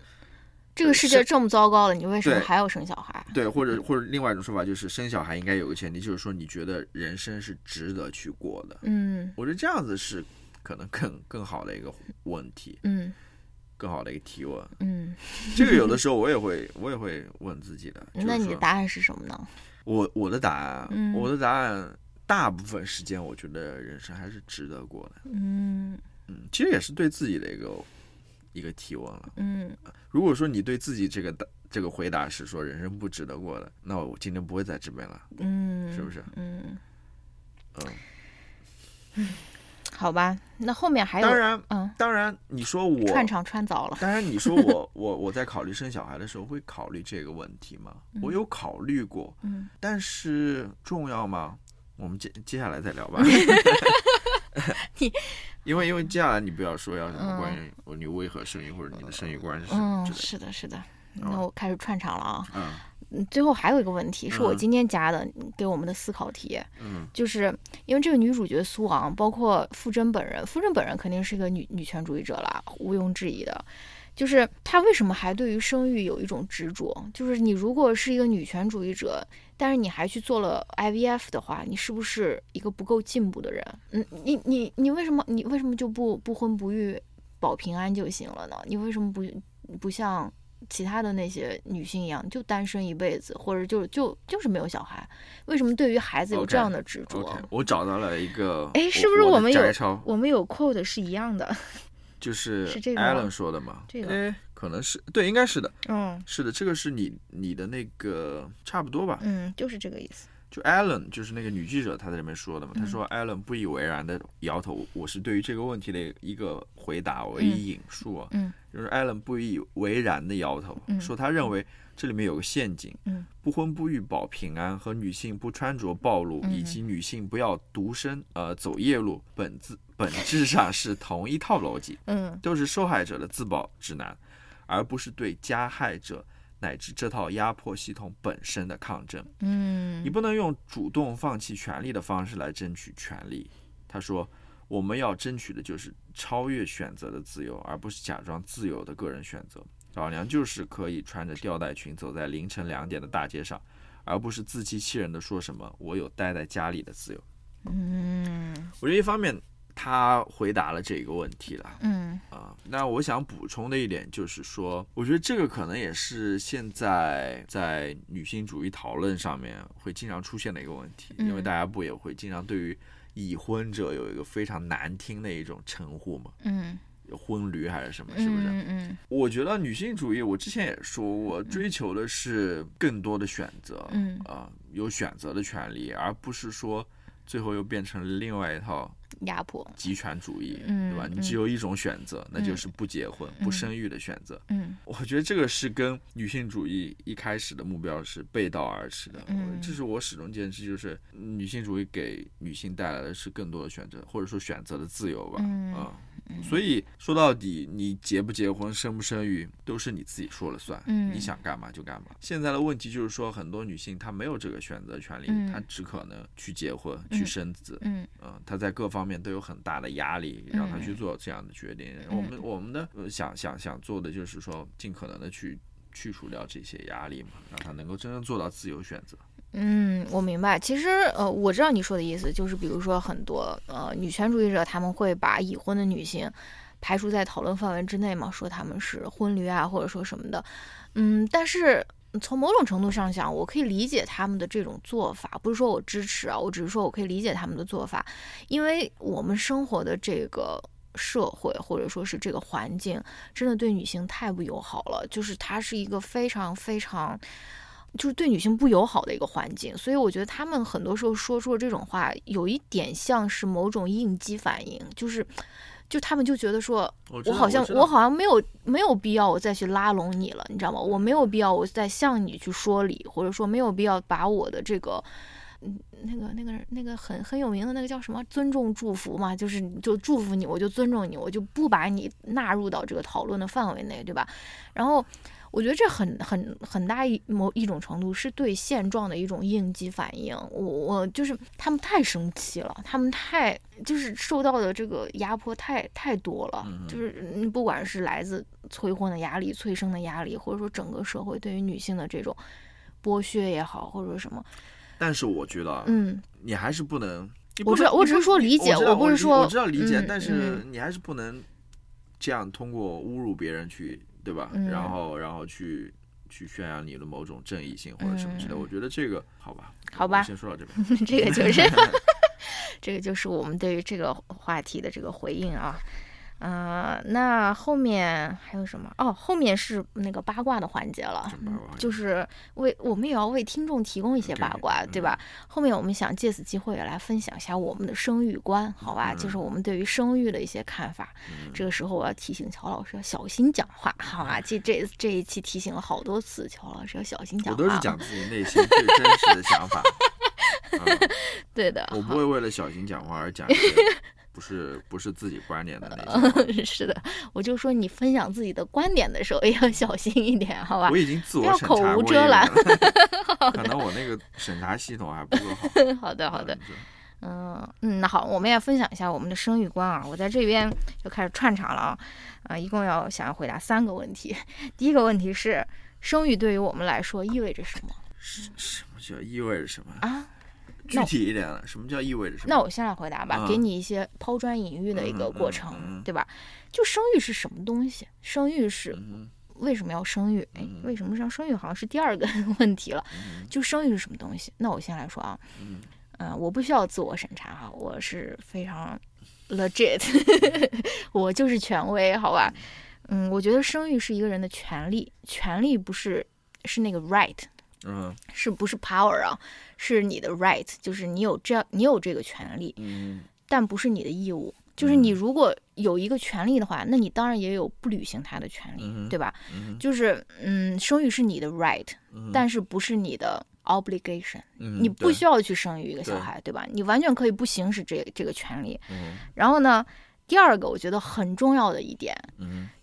这个世界这么糟糕了，你为什么还要生小孩？对，或者或者另外一种说法就是生小孩应该有个前提，就是说你觉得人生是值得去过的。嗯我觉得这样子是可能更更好的一个问题，嗯更好的一个提问。嗯，这个有的时候我也会我也会问自己的，就是那你的答案是什么呢？我我的答案，嗯我的答案，大部分时间我觉得人生还是值得过的。嗯嗯，其实也是对自己的一个一个提问了。嗯如果说你对自己这个答这个回答是说人生不值得过的，那我今天不会在这边了，嗯，是不是？嗯，嗯，好吧，那后面还有当然，嗯，当然，你说我串场串早了。当然，你说我 <laughs> 我我在考虑生小孩的时候会考虑这个问题吗？我有考虑过，嗯但是重要吗？我们接接下来再聊吧。<laughs> 你 <laughs> 因为因为接下来你不要说要什么嗯关于你为何生育或者你的生育观是什么嗯，之类的是的，是的。那我开始串场了啊。嗯，最后还有一个问题是我嗯今天加的，给我们的思考题，嗯就是因为这个女主角苏昂，包括傅真本人，傅真本人肯定是一个女女权主义者了，毋庸置疑的。就是她为什么还对于生育有一种执着？就是你如果是一个女权主义者，但是你还去做了 IVF 的话，你是不是一个不够进步的人？嗯，你你你为什么你为什么就不不婚不育保平安就行了呢？你为什么不不像其他的那些女性一样，就单身一辈子，或者就就就是没有小孩？为什么对于孩子有这样的执着我找到了一个，哎是不是我我们有我们有 quote 是一样的。就是 <laughs> 是这个吗 Alan 说的嘛？这个哎，可能是对，应该是的，嗯是的，这个是你你的那个差不多吧？嗯，就是这个意思。就 Allen 就是那个女记者，她在里面说的嘛，她嗯。说 Allen 不以为然的摇头，我是对于这个问题的一个回答，我一引述啊，嗯。就是 Allen 不以为然的摇头，嗯说他认为这里面有个陷阱，嗯不婚不育保平安和女性不穿着暴露，嗯以及女性不要独身呃走夜路，本质本质上是同一套逻辑，嗯。都是受害者的自保指南，而不是对加害者乃至这套压迫系统本身的抗争。嗯你不能用主动放弃权利的方式来争取权利。他说，我们要争取的就是超越选择的自由，而不是假装自由的个人选择。老娘就是可以穿着吊带裙走在凌晨两点的大街上，而不是自欺欺人的说什么我有待在家里的自由。嗯我觉得一方面他回答了这个问题了。嗯。啊，那我想补充的一点就是说，我觉得这个可能也是现在在女性主义讨论上面会经常出现的一个问题，因为嗯大家不也会经常对于已婚者有一个非常难听的一种称呼嘛，嗯。婚驴还是什么，是不是？嗯嗯。我觉得女性主义，我之前也说，我追求的是更多的选择，嗯。啊、有选择的权利，而不是说最后又变成另外一套压迫。极权主义，嗯对吧？你嗯只有一种选择，那就是不结婚、不生育的选择。嗯我觉得这个是跟女性主义一开始的目标是背道而驰的。嗯这是我始终坚持，就是女性主义给女性带来的是更多的选择，或者说选择的自由吧。嗯啊所以说到底，你结不结婚、生不生育，都是你自己说了算。嗯你想干嘛就干嘛。现在的问题就是说，很多女性她没有这个选择权利，嗯她只可能去结婚、嗯去生子。嗯嗯，她在各方面都有很大的压力，让他去做这样的决定。嗯我们我们的、呃、想想想做的就是说，尽可能的去去除掉这些压力嘛，让他能够真正做到自由选择。嗯，我明白。其实呃，我知道你说的意思，就是比如说很多呃女权主义者他们会把已婚的女性排除在讨论范围之内嘛，说他们是婚驴啊，或者说什么的。嗯，但是从某种程度上讲，我可以理解他们的这种做法，不是说我支持啊，我只是说我可以理解他们的做法，因为我们生活的这个。社会或者说是这个环境，真的对女性太不友好了。就是它是一个非常非常，就是对女性不友好的一个环境。所以我觉得他们很多时候说出了这种话，有一点像是某种应激反应，就是，就他们就觉得说，我好像我好像没有没有必要我再去拉拢你了，你知道吗？我没有必要我再向你去说理，或者说没有必要把我的这个嗯，那个那个那个很很有名的那个叫什么尊重祝福嘛，就是就祝福你，我就尊重你，我就不把你纳入到这个讨论的范围内，对吧？然后。我觉得这很很很大一某一种程度是对现状的一种应激反应。我我就是他们太生气了，他们太就是受到的这个压迫太太多了，就是不管是来自催婚的压力、催生的压力，或者说整个社会对于女性的这种剥削也好，或者说什么。但是我觉得，嗯，你还是不能。我知道，我只是说理解，我不是说我知道理解，但是你还是不能这样通过侮辱别人去。对吧？然后，然后去去宣扬你的某种正义性或者什么之类。我觉得这个好吧，好吧，先说到这边。<laughs> 这个就是，<laughs> 这个就是我们对于这个话题的这个回应啊。嗯，那后面还有什么？哦，后面是那个八卦的环节了，就是为我们也要为听众提供一些八卦，对吧？后面我们想借此机会来分享一下我们的生育观，好吧？就是我们对于生育的一些看法。这个时候我要提醒乔老师要小心讲话，好吧？这这这一期提醒了好多次，乔老师要小心讲话。我都是讲 <laughs> 自己内心最真实的想法。<laughs> 对的，我不会为了小心讲话而讲一些。不是不是自己观点的那些，<laughs> 是的，我就说你分享自己的观点的时候也 <laughs> 要小心一点，好吧？我已经自我口无遮拦，<laughs> 可能我那个审查系统还不够好。好的好的，嗯嗯，那好，我们也分享一下我们的生育观啊。我在这边就开始串场了啊，啊，一共要想要回答三个问题。第一个问题是，生育对于我们来说意味着什么？什什么叫意味着什么啊？具体一点了，什么叫意味着什么？那我先来回答吧，给你一些抛砖引玉的一个过程，对吧？就生育是什么东西？生育是为什么要生育？哎，为什么要生育？好像是第二个 <laughs> 问题了。就生育是什么东西？那我先来说啊，嗯，我不需要自我审查哈，我是非常 legit，<laughs> 我就是权威，好吧？嗯，我觉得生育是一个人的权利，权利不是是那个 right。嗯，是不是 power 啊？是你的 right，就是你有这样，你有这个权利，嗯，但不是你的义务。就是你如果有一个权利的话，那你当然也有不履行它的权利，对吧？就是嗯，生育是你的 right，但是不是你的 obligation。你不需要去生育一个小孩，对吧？你完全可以不行使这这个权利。然后呢，第二个我觉得很重要的一点，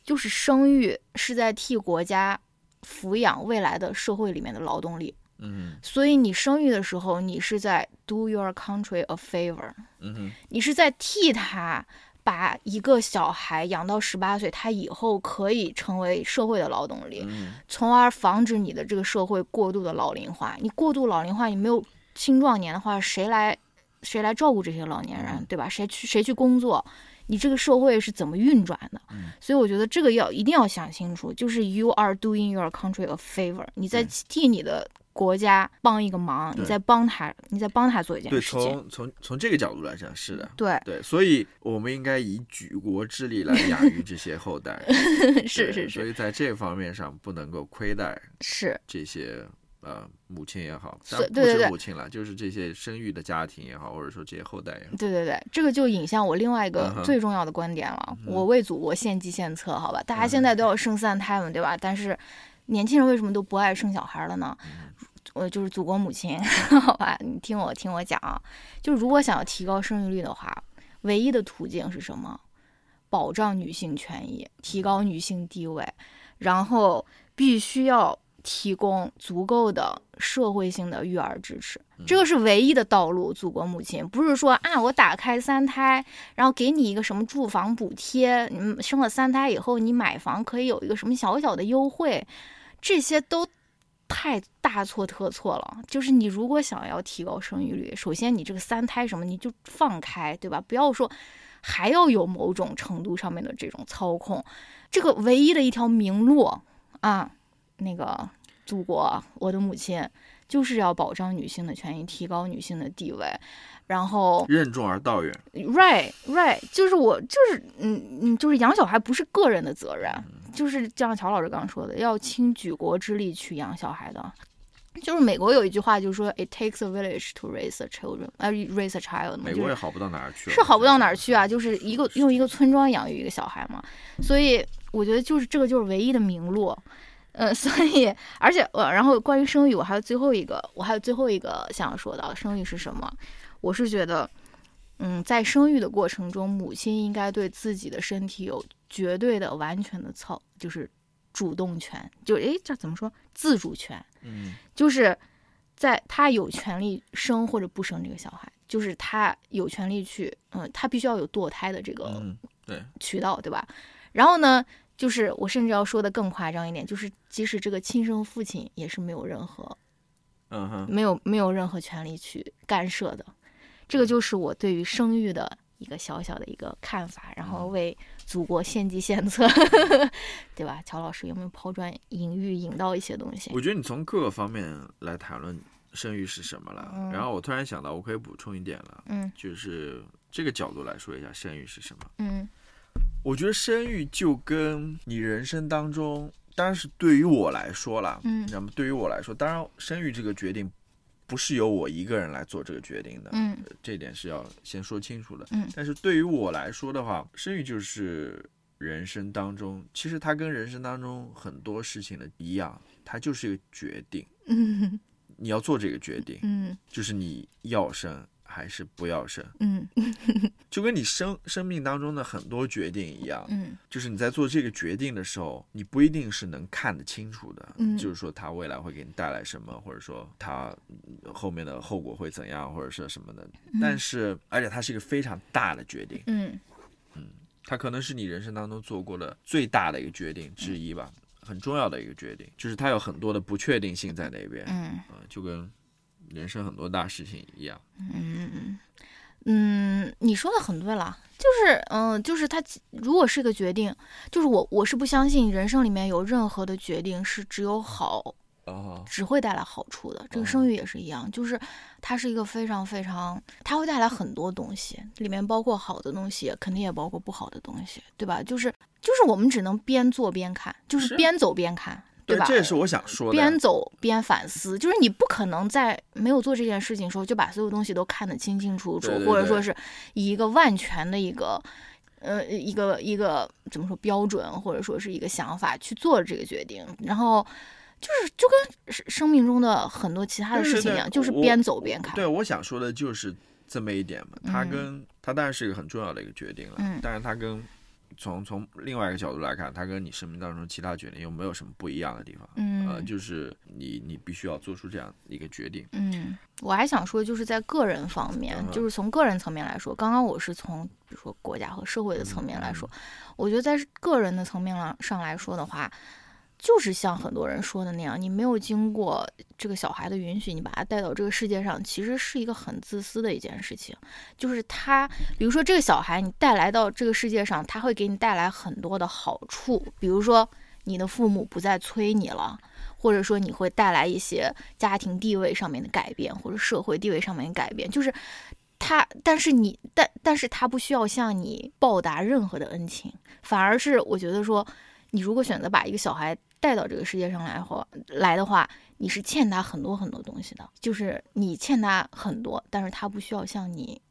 就是生育是在替国家。抚养未来的社会里面的劳动力，嗯，所以你生育的时候，你是在 do your country a favor，嗯你是在替他把一个小孩养到十八岁，他以后可以成为社会的劳动力，从而防止你的这个社会过度的老龄化。你过度老龄化，你没有青壮年的话，谁来谁来照顾这些老年人，对吧？谁去谁去工作？你这个社会是怎么运转的？所以我觉得这个要一定要想清楚，就是 you are doing your country a favor，你在替你的国家帮一个忙，你在帮他，你在帮他做一件事情。对，从从从这个角度来讲，是的。对对，所以我们应该以举国之力来养育这些后代。<laughs> 是是是。所以在这方面上不能够亏待是这些。呃，母亲也好，对对对，母亲了，就是这些生育的家庭也好，或者说这些后代也好。对对对，这个就引向我另外一个最重要的观点了。我为祖国献计献策，好吧？大家现在都要生三胎嘛，对吧？但是年轻人为什么都不爱生小孩了呢？我就是祖国母亲，<laughs> 好吧？你听我听我讲啊，就如果想要提高生育率的话，唯一的途径是什么？保障女性权益，提高女性地位，然后必须要。提供足够的社会性的育儿支持，这个是唯一的道路。祖国母亲不是说啊，我打开三胎，然后给你一个什么住房补贴，你生了三胎以后，你买房可以有一个什么小小的优惠，这些都太大错特错了。就是你如果想要提高生育率，首先你这个三胎什么你就放开，对吧？不要说还要有某种程度上面的这种操控，这个唯一的一条明路啊。那个祖国，我的母亲就是要保障女性的权益，提高女性的地位，然后任重而道远。Right, right，就是我就是嗯嗯，就是养小孩不是个人的责任，就是就像乔老师刚刚说的，要倾举国之力去养小孩的。就是美国有一句话，就是说 It takes a village to raise a children，呃，raise a child。美国也好不到哪儿去，是好不到哪儿去啊，就是一个用一个村庄养育一个小孩嘛。所以我觉得就是这个就是唯一的明路。呃，<laughs> 所以而且我然后关于生育，我还有最后一个，我还有最后一个想要说的，生育是什么？我是觉得，嗯，在生育的过程中，母亲应该对自己的身体有绝对的、完全的操，就是主动权，就诶，这怎么说？自主权，嗯就是在她有权利生或者不生这个小孩，就是她有权利去，嗯，她必须要有堕胎的这个嗯，对，渠道，对吧？然后呢，就是我甚至要说的更夸张一点，就是即使这个亲生父亲也是没有任何嗯哼，没有没有任何权利去干涉的。这个就是我对于生育的一个小小的一个看法，然后为祖国献计献策，<laughs> 对吧？乔老师有没有抛砖引玉，引到一些东西？我觉得你从各个方面来谈论生育是什么了。嗯然后我突然想到，我可以补充一点了，嗯就是这个角度来说一下生育是什么。嗯我觉得生育就跟你人生当中，当然是对于我来说啦，嗯。那么对于我来说，当然生育这个决定不是由我一个人来做这个决定的，嗯。呃这点是要先说清楚的。嗯。但是对于我来说的话，生育就是人生当中，其实它跟人生当中很多事情的一样，它就是一个决定，嗯 <laughs> 你要做这个决定，嗯。就是你要生还是不要生，嗯。<laughs> 就跟你生生命当中的很多决定一样，嗯。就是你在做这个决定的时候，你不一定是能看得清楚的，嗯。就是说它未来会给你带来什么，或者说它嗯后面的后果会怎样，或者是什么的。但是，而且它是一个非常大的决定，嗯。嗯它可能是你人生当中做过的最大的一个决定之一吧，很重要的一个决定，就是它有很多的不确定性在那边，嗯。嗯，就跟人生很多大事情一样。嗯嗯，你说的很对了，就是嗯，就是他如果是个决定，就是我我是不相信人生里面有任何的决定是只有好哦，只会带来好处的。这个哦生育也是一样，就是它是一个非常非常，它会带来很多东西，里面包括好的东西，肯定也包括不好的东西，对吧？就是就是我们只能边做边看，就是是边走边看，对，吧？这也是我想说的。边走边反思，就是你不可能在没有做这件事情的时候就把所有东西都看得清清楚楚，对对对或者说是以一个万全的一个。呃，一个一个怎么说标准，或者说是一个想法去做这个决定，然后就是就跟生生命中的很多其他的事情一样，就是边走边看。对，我想说的就是这么一点嘛。它嗯跟它当然是一个很重要的一个决定了，嗯但是它跟从从另外一个角度来看，它跟你生命当中其他决定又没有什么不一样的地方。嗯呃，就是你你必须要做出这样一个决定。嗯，我还想说，就是在个人方面，嗯就是从个人层面来说，刚刚我是从比如说国家和社会的层面来说，我觉得在个人的层面上上来说的话，就是像很多人说的那样，你没有经过这个小孩的允许，你把他带到这个世界上，其实是一个很自私的一件事情。就是他，比如说这个小孩你带来到这个世界上，他会给你带来很多的好处，比如说你的父母不再催你了。或者说你会带来一些家庭地位上面的改变，或者社会地位上面的改变，就是他，但是你，但但是他不需要向你报答任何的恩情，反而是我觉得说，你如果选择把一个小孩带到这个世界上来后来的话，你是欠他很多很多东西的，就是你欠他很多，但是他不需要向你。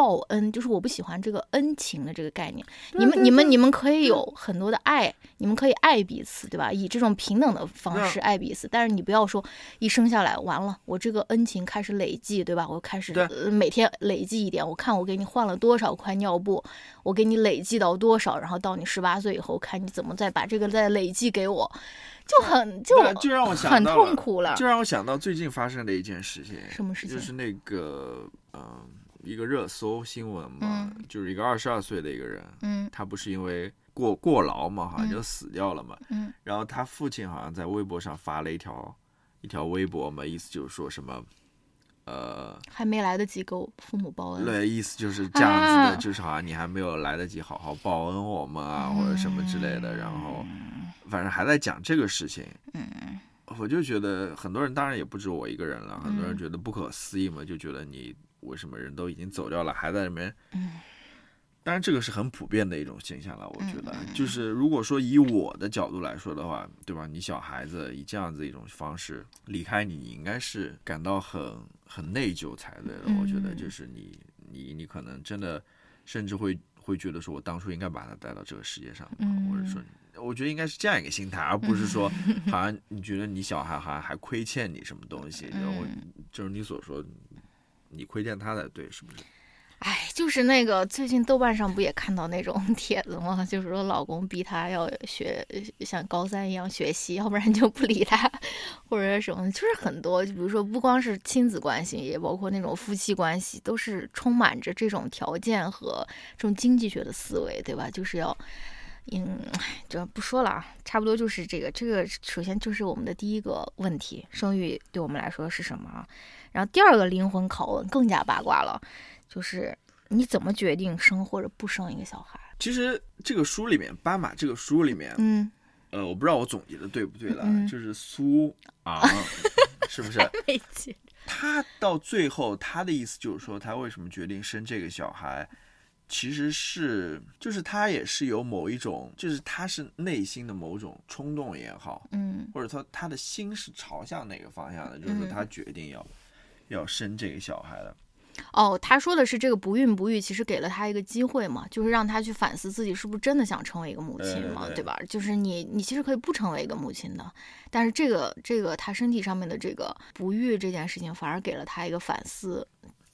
报恩就是我不喜欢这个恩情的这个概念。你们、你们、你们可以有很多的爱，你们可以爱彼此，对吧？以这种平等的方式爱彼此。但是你不要说一生下来完了，我这个恩情开始累计，对吧？我开始、呃、每天累计一点，我看我给你换了多少块尿布，我给你累计到多少，然后到你十八岁以后，看你怎么再把这个再累计给我，就很就就让我想很痛苦了。就让我想到最近发生的一件事情，什么事情就是那个嗯、一个热搜新闻嘛，嗯。就是一个二十二岁的一个人，嗯。他不是因为过过劳嘛，好像嗯。就死掉了嘛。嗯。然后他父亲好像在微博上发了一条一条微博嘛，意思就是说什么，呃，还没来得及给我父母报恩。对，意思就是这样子的，啊。就是好像你还没有来得及好好报恩我们啊，或者什么之类的，然后反正还在讲这个事情。嗯。我就觉得很多人，当然也不止我一个人了，很多人嗯。觉得不可思议嘛，就觉得你为什么人都已经走掉了，还在里面。嗯当然，这个是很普遍的一种现象了。我觉得就是如果说以我的角度来说的话，对吧？你小孩子以这样子一种方式离开你，你应该是感到很很内疚才对的。我觉得，嗯就是你你你可能真的甚至会会会觉得说我当初应该把他带到这个世界上，嗯或者说，我觉得应该是这样一个心态，而不是说好像你觉得你小孩好像还亏欠你什么东西，然后 <laughs> 嗯就是你所说，你亏欠他的对，是不是？哎，就是那个最近豆瓣上不也看到那种 <laughs> 帖子吗？就是说老公逼她要学像高三一样学习，要不然就不理她，或者什么，就是很多，就比如说不光是亲子关系，也包括那种夫妻关系，都是充满着这种条件和这种经济学的思维，对吧？就是要。嗯，这不说了啊，差不多就是这个。这个首先就是我们的第一个问题，生育对我们来说是什么啊？然后第二个灵魂拷问更加八卦了，就是你怎么决定生或者不生一个小孩？其实这个书里面，斑马这个书里面，嗯，呃，我不知道我总结的对不对了，嗯就是苏昂，<laughs> 是不是？他到最后，他的意思就是说，他为什么决定生这个小孩，其实是就是他也是有某一种，就是他是内心的某种冲动也好，嗯或者说他的心是朝向哪个方向的，就是说他决定要、要生这个小孩的。哦，他说的是这个不孕不育，其实给了他一个机会嘛，就是让他去反思自己是不是真的想成为一个母亲嘛，对吧？就是你你其实可以不成为一个母亲的，但是这个这个他身体上面的这个不育这件事情，反而给了他一个反思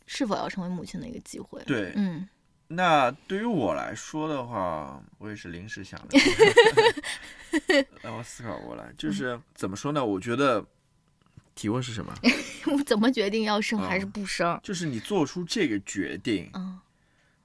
是否要成为母亲的一个机会。对，嗯那对于我来说的话，我也是临时想的，<laughs> 让我思考过来，就是怎么说呢？我觉得提问是什么？<laughs> 我怎么决定要生还是嗯不生？就是你做出这个决定，嗯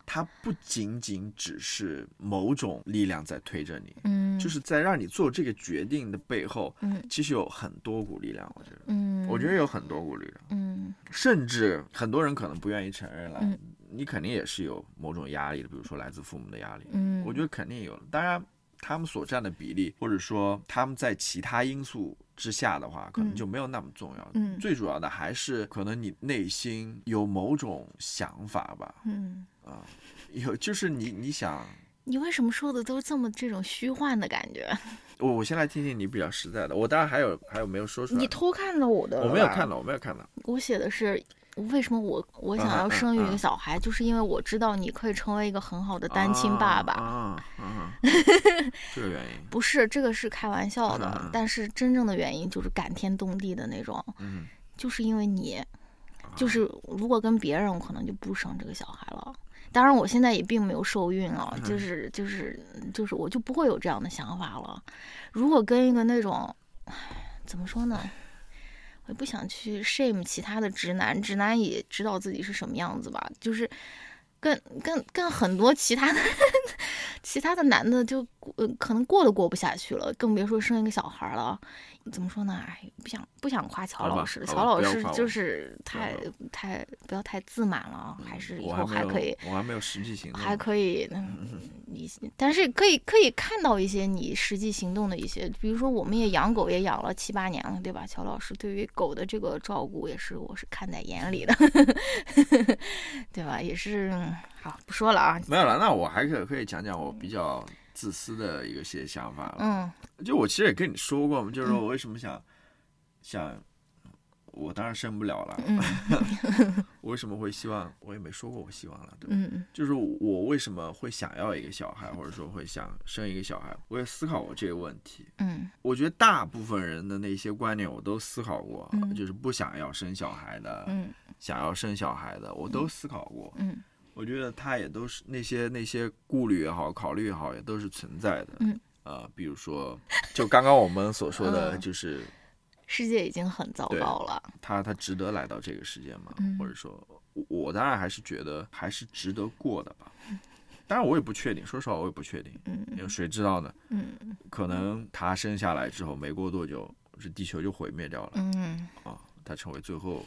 它不仅仅只是某种力量在推着你，嗯，就是在让你做这个决定的背后，嗯其实有很多股力量。我觉得，嗯，我觉得有很多股力量，嗯甚至很多人可能不愿意承认了，嗯你肯定也是有某种压力的，比如说来自父母的压力。嗯，我觉得肯定有。当然，他们所占的比例，或者说他们在其他因素之下的话，可能嗯就没有那么重要。嗯最主要的还是可能你内心有某种想法吧，嗯，啊，有就是你你想，你为什么说的都这么这种虚幻的感觉？<laughs> 我我先来听听你比较实在的。我当然还有还有没有说出来，你偷看了我的，我没有看。到，我没有看到。我写的是。为什么我我想要生育一个嗯小孩，就是因为我知道你可以成为一个很好的单亲爸爸。啊！<laughs> <laughs> 这个原因，不是，这个是开玩笑的，但是真正的原因就是感天动地的那种，嗯，就是因为你，啊就是如果跟别人，我可能就不生这个小孩了。当然，我现在也并没有受孕啊，嗯就是就是就是，我就不会有这样的想法了。如果跟一个那种，唉怎么说呢？不想去 shame 其他的直男，直男也知道自己是什么样子吧，就是跟跟跟很多其他的其他的男的就呃可能过都过不下去了，更别说生一个小孩了。怎么说呢？哎，不想不想夸乔老师，乔老师就是太不太不要太自满了，还是以后还可以，我还没有实际行动，还可以，嗯，你，但是可以可以看到一些你实际行动的一些，比如说我们也养狗也养了七八年了，对吧？乔老师对于狗的这个照顾也是我是看在眼里的，<laughs> 对吧？也是，嗯好不说了啊，没有了。那我还可以可以讲讲我比较自私的一个些想法了。嗯就我其实也跟你说过嘛，就是说我为什么想、想，我当然生不了了。嗯 <laughs> 我为什么会希望？我也没说过我希望了，对吧？嗯就是我为什么会想要一个小孩，或者说会想生一个小孩，我也思考过这个问题。嗯我觉得大部分人的那些观念我都思考过，嗯就是不想要生小孩的，嗯想要生小孩的，我都思考过。嗯我觉得他也都是那些那些顾虑也好，考虑也好，也都是存在的。嗯，呃，比如说，就刚刚我们所说的，嗯就是世界已经很糟糕了，他他值得来到这个世界吗？嗯或者说，我我当然还是觉得还是值得过的吧。当然，我也不确定，说实话，我也不确定，嗯因为谁知道呢？嗯可能他生下来之后，没过多久，这地球就毁灭掉了嗯啊，他成为最后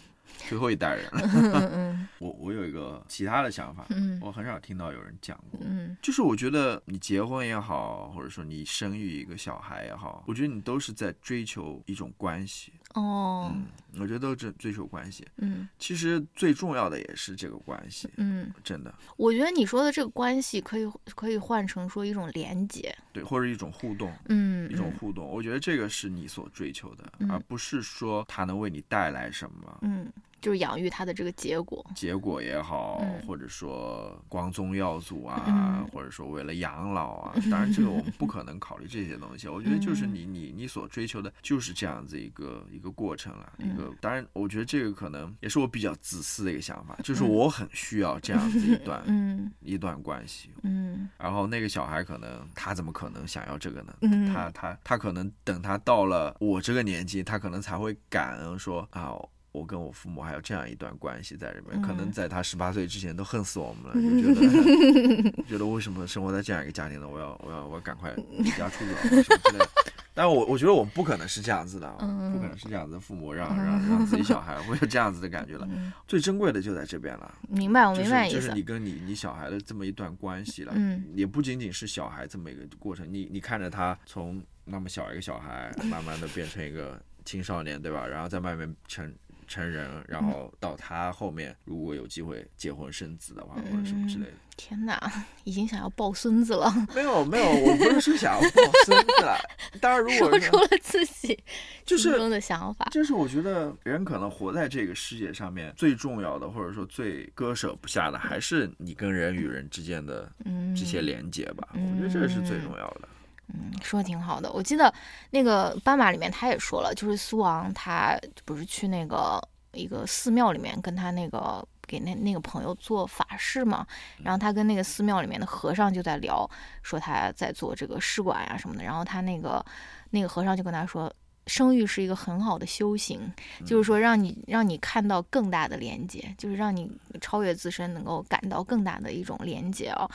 最后一代人了。<laughs> <laughs> 我我有一个其他的想法，嗯我很少听到有人讲过。嗯就是我觉得你结婚也好，或者说你生育一个小孩也好，我觉得你都是在追求一种关系。哦嗯，我觉得都是追求关系。嗯其实最重要的也是这个关系，嗯，真的我觉得你说的这个关系可以可以换成说一种连接，对，或者一种互动，嗯一种互动。我觉得这个是你所追求的，嗯而不是说它能为你带来什么。嗯，就是养育他的这个结果。结果也好，嗯或者说光宗耀祖啊，嗯或者说为了养老啊，当然这个我们不可能考虑这些东西。我觉得就是嗯你你你所追求的就是这样子一个一个过程了，嗯一个当然我觉得这个可能也是我比较自私的一个想法，就是嗯我很需要这样子一段 <laughs> 嗯一段关系。嗯然后那个小孩可能他怎么可能想要这个呢？嗯他他他可能等他到了我这个年纪，他可能才会感恩说啊，我跟我父母还有这样一段关系在里面。可能嗯在他十八岁之前都恨死我们了，就觉得 <laughs> 觉得为什么生活在这样一个家庭呢？我要我要我要赶快离家出走啊什么之类的。但我我觉得我们不可能是这样子的，不可能是这样子的父母让让让自己小孩 <laughs> 会有这样子的感觉了。嗯，<laughs> 最珍贵的就在这边了。明白，我就明白意思是就是你。跟你你小孩的这么一段关系了，嗯也不仅仅是小孩这么一个过程，你你看着他从那么小一个小孩，慢慢的变成一个青少年，对吧？然后在外面成成人，然嗯后到他后面如果有机会结婚生子的话，或者什么之类的。天哪，已经想要抱孙子了，没有没有，我不是说想要抱孙子了，<laughs> 当然如说果出了自己就中的想法。就是我觉得人可能活在这个世界上面最重要的，或者说最割舍不下的，还是你跟人与人之间的嗯，这些连接吧。我觉得这个是最重要的。嗯，说的挺好的。我记得那个斑马里面他也说了，就是苏王他不是去那个一个寺庙里面跟他那个给那那个朋友做法事嘛，然后他跟那个寺庙里面的和尚就在聊，说他在做这个试管呀、什么的，然后他那个那个和尚就跟他说。生育是一个很好的修行，就是说让你让你看到更大的连接，就是让你超越自身，能够感到更大的一种连接啊。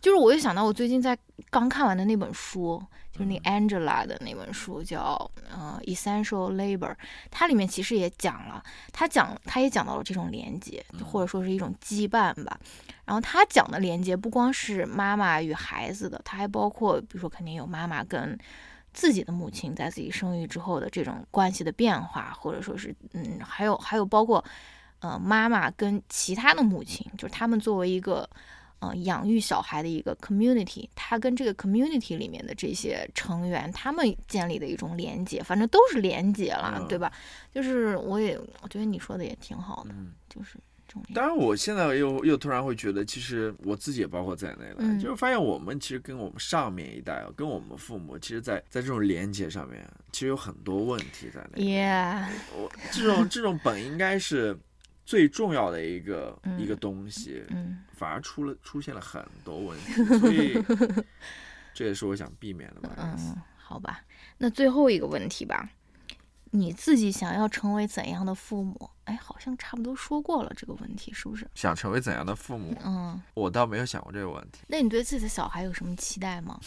就是我又想到我最近在刚看完的那本书，就是那 Angela 的那本书叫呃 Essential Labor，它里面其实也讲了，它讲它也讲到了这种连接，或者说是一种羁绊吧。然后他讲的连接不光是妈妈与孩子的，它还包括比如说肯定有妈妈跟自己的母亲在自己生育之后的这种关系的变化，或者说是嗯，还有还有包括呃妈妈跟其他的母亲，就是他们作为一个呃养育小孩的一个 community，他跟这个 community 里面的这些成员，他们建立的一种连接，反正都是连接了，嗯对吧？就是我也我觉得你说的也挺好的，嗯就是这当然，我现在又又突然会觉得，其实我自己也包括在内了，嗯就是发现我们其实跟我们上面一代，跟我们父母，其实在，在这种连接上面，其实有很多问题在内。Yeah，我这种这种本应该是最重要的一个、嗯一个东西，嗯反而出了出现了很多问题，所以 <laughs> 这也是我想避免的吧。嗯，好吧。那最后一个问题吧，你自己想要成为怎样的父母？哎，好像差不多说过了这个问题，是不是？想成为怎样的父母，嗯，我倒没有想过这个问题。那你对自己的小孩有什么期待吗？<laughs>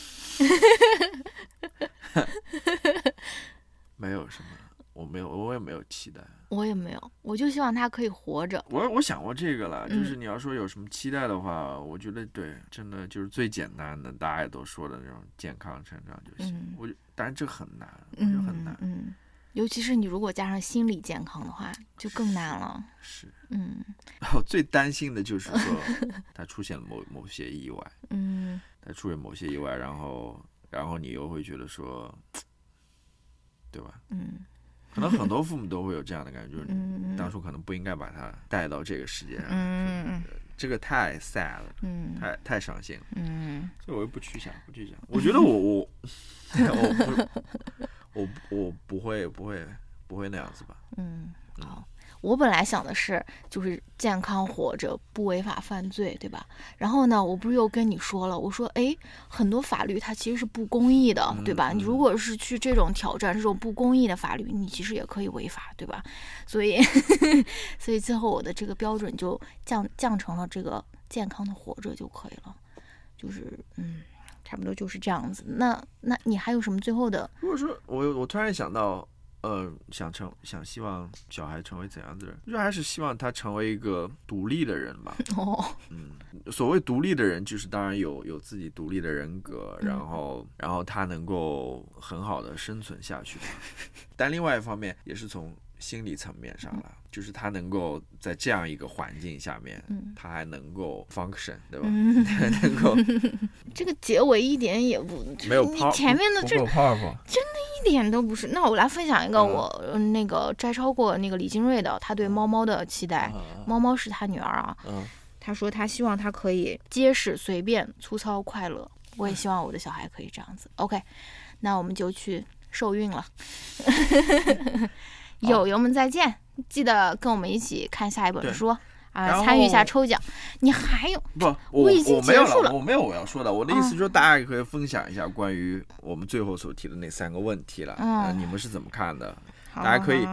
没有什么，我没有，我也没有期待。我也没有，我就希望他可以活着。我我想过这个了，就是嗯你要说有什么期待的话，我觉得对，真的就是最简单的，大家也都说的那种健康成长就行。嗯我就当然这很难，我觉得很难。嗯，尤其是你如果加上心理健康的话，就更难了。是，嗯 <laughs> 然后最担心的就是说 <laughs> 他出现了某某些意外，嗯他出现某些意外，然后然后你又会觉得说，对吧？嗯可能很多父母都会有这样的感觉，就是你当初可能不应该把他带到这个世界上，嗯这个太 sad 了，嗯太太伤心了。嗯所以我又不去想，不去想。我觉得我我我 <laughs> 不我我不会不会不会那样子吧？嗯，好。我本来想的是，就是健康活着，不违法犯罪，对吧？然后呢，我不是又跟你说了，我说，哎，很多法律它其实是不公义的，对吧？嗯你如果是去这种挑战这种不公义的法律，你其实也可以违法，对吧？所以，<laughs> 所以最后我的这个标准就降降成了这个健康的活着就可以了，就是嗯，差不多就是这样子。那那你还有什么最后的？如果说我我突然想到，呃，想成想希望小孩成为怎样的人，就还是希望他成为一个独立的人吧。<laughs> 哦，嗯，所谓独立的人，就是当然有有自己独立的人格，然后然后他能够很好的生存下去。<laughs> 但另外一方面，也是从心理层面上了，就是他能够在这样一个环境下面，嗯他还能够 function，对吧？嗯，还 <laughs> 能够 <laughs> 这个结尾一点也不没有前面的这真的一点都不是。那我来分享一个嗯我、呃那个摘抄过那个李金瑞的他对猫猫的期待。啊猫猫是他女儿啊，嗯，他说他希望他可以结实、随便、粗糙、快乐。我也希望我的小孩可以这样子。OK，那我们就去受孕了。<laughs> 友友们再见，记得跟我们一起看下一本书啊，参与一下抽奖。你还有不，我我已经没有结束了我没有我要说的。我的意思嗯就是，大家也可以分享一下关于我们最后所提的那三个问题了。嗯呃你们是怎么看的？好大家可以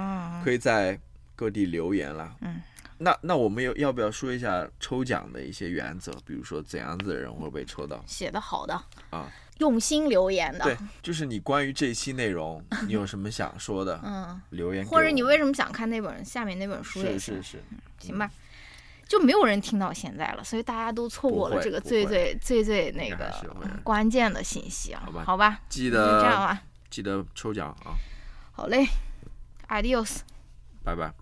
可以在各地留言了。嗯，那那我们有要不要说一下抽奖的一些原则？比如说怎样子的人会被抽到写的好的啊？用心留言的，对，就是你关于这一期内容，<laughs> 你有什么想说的？嗯，留言或者你为什么想看那本下面那本书是是是，行吧？就没有人听到现在了，所以大家都错过了这个最最最最那个关键的信息啊，好吧好吧，记就这样得吧，记得抽奖啊！好嘞，adios。拜拜。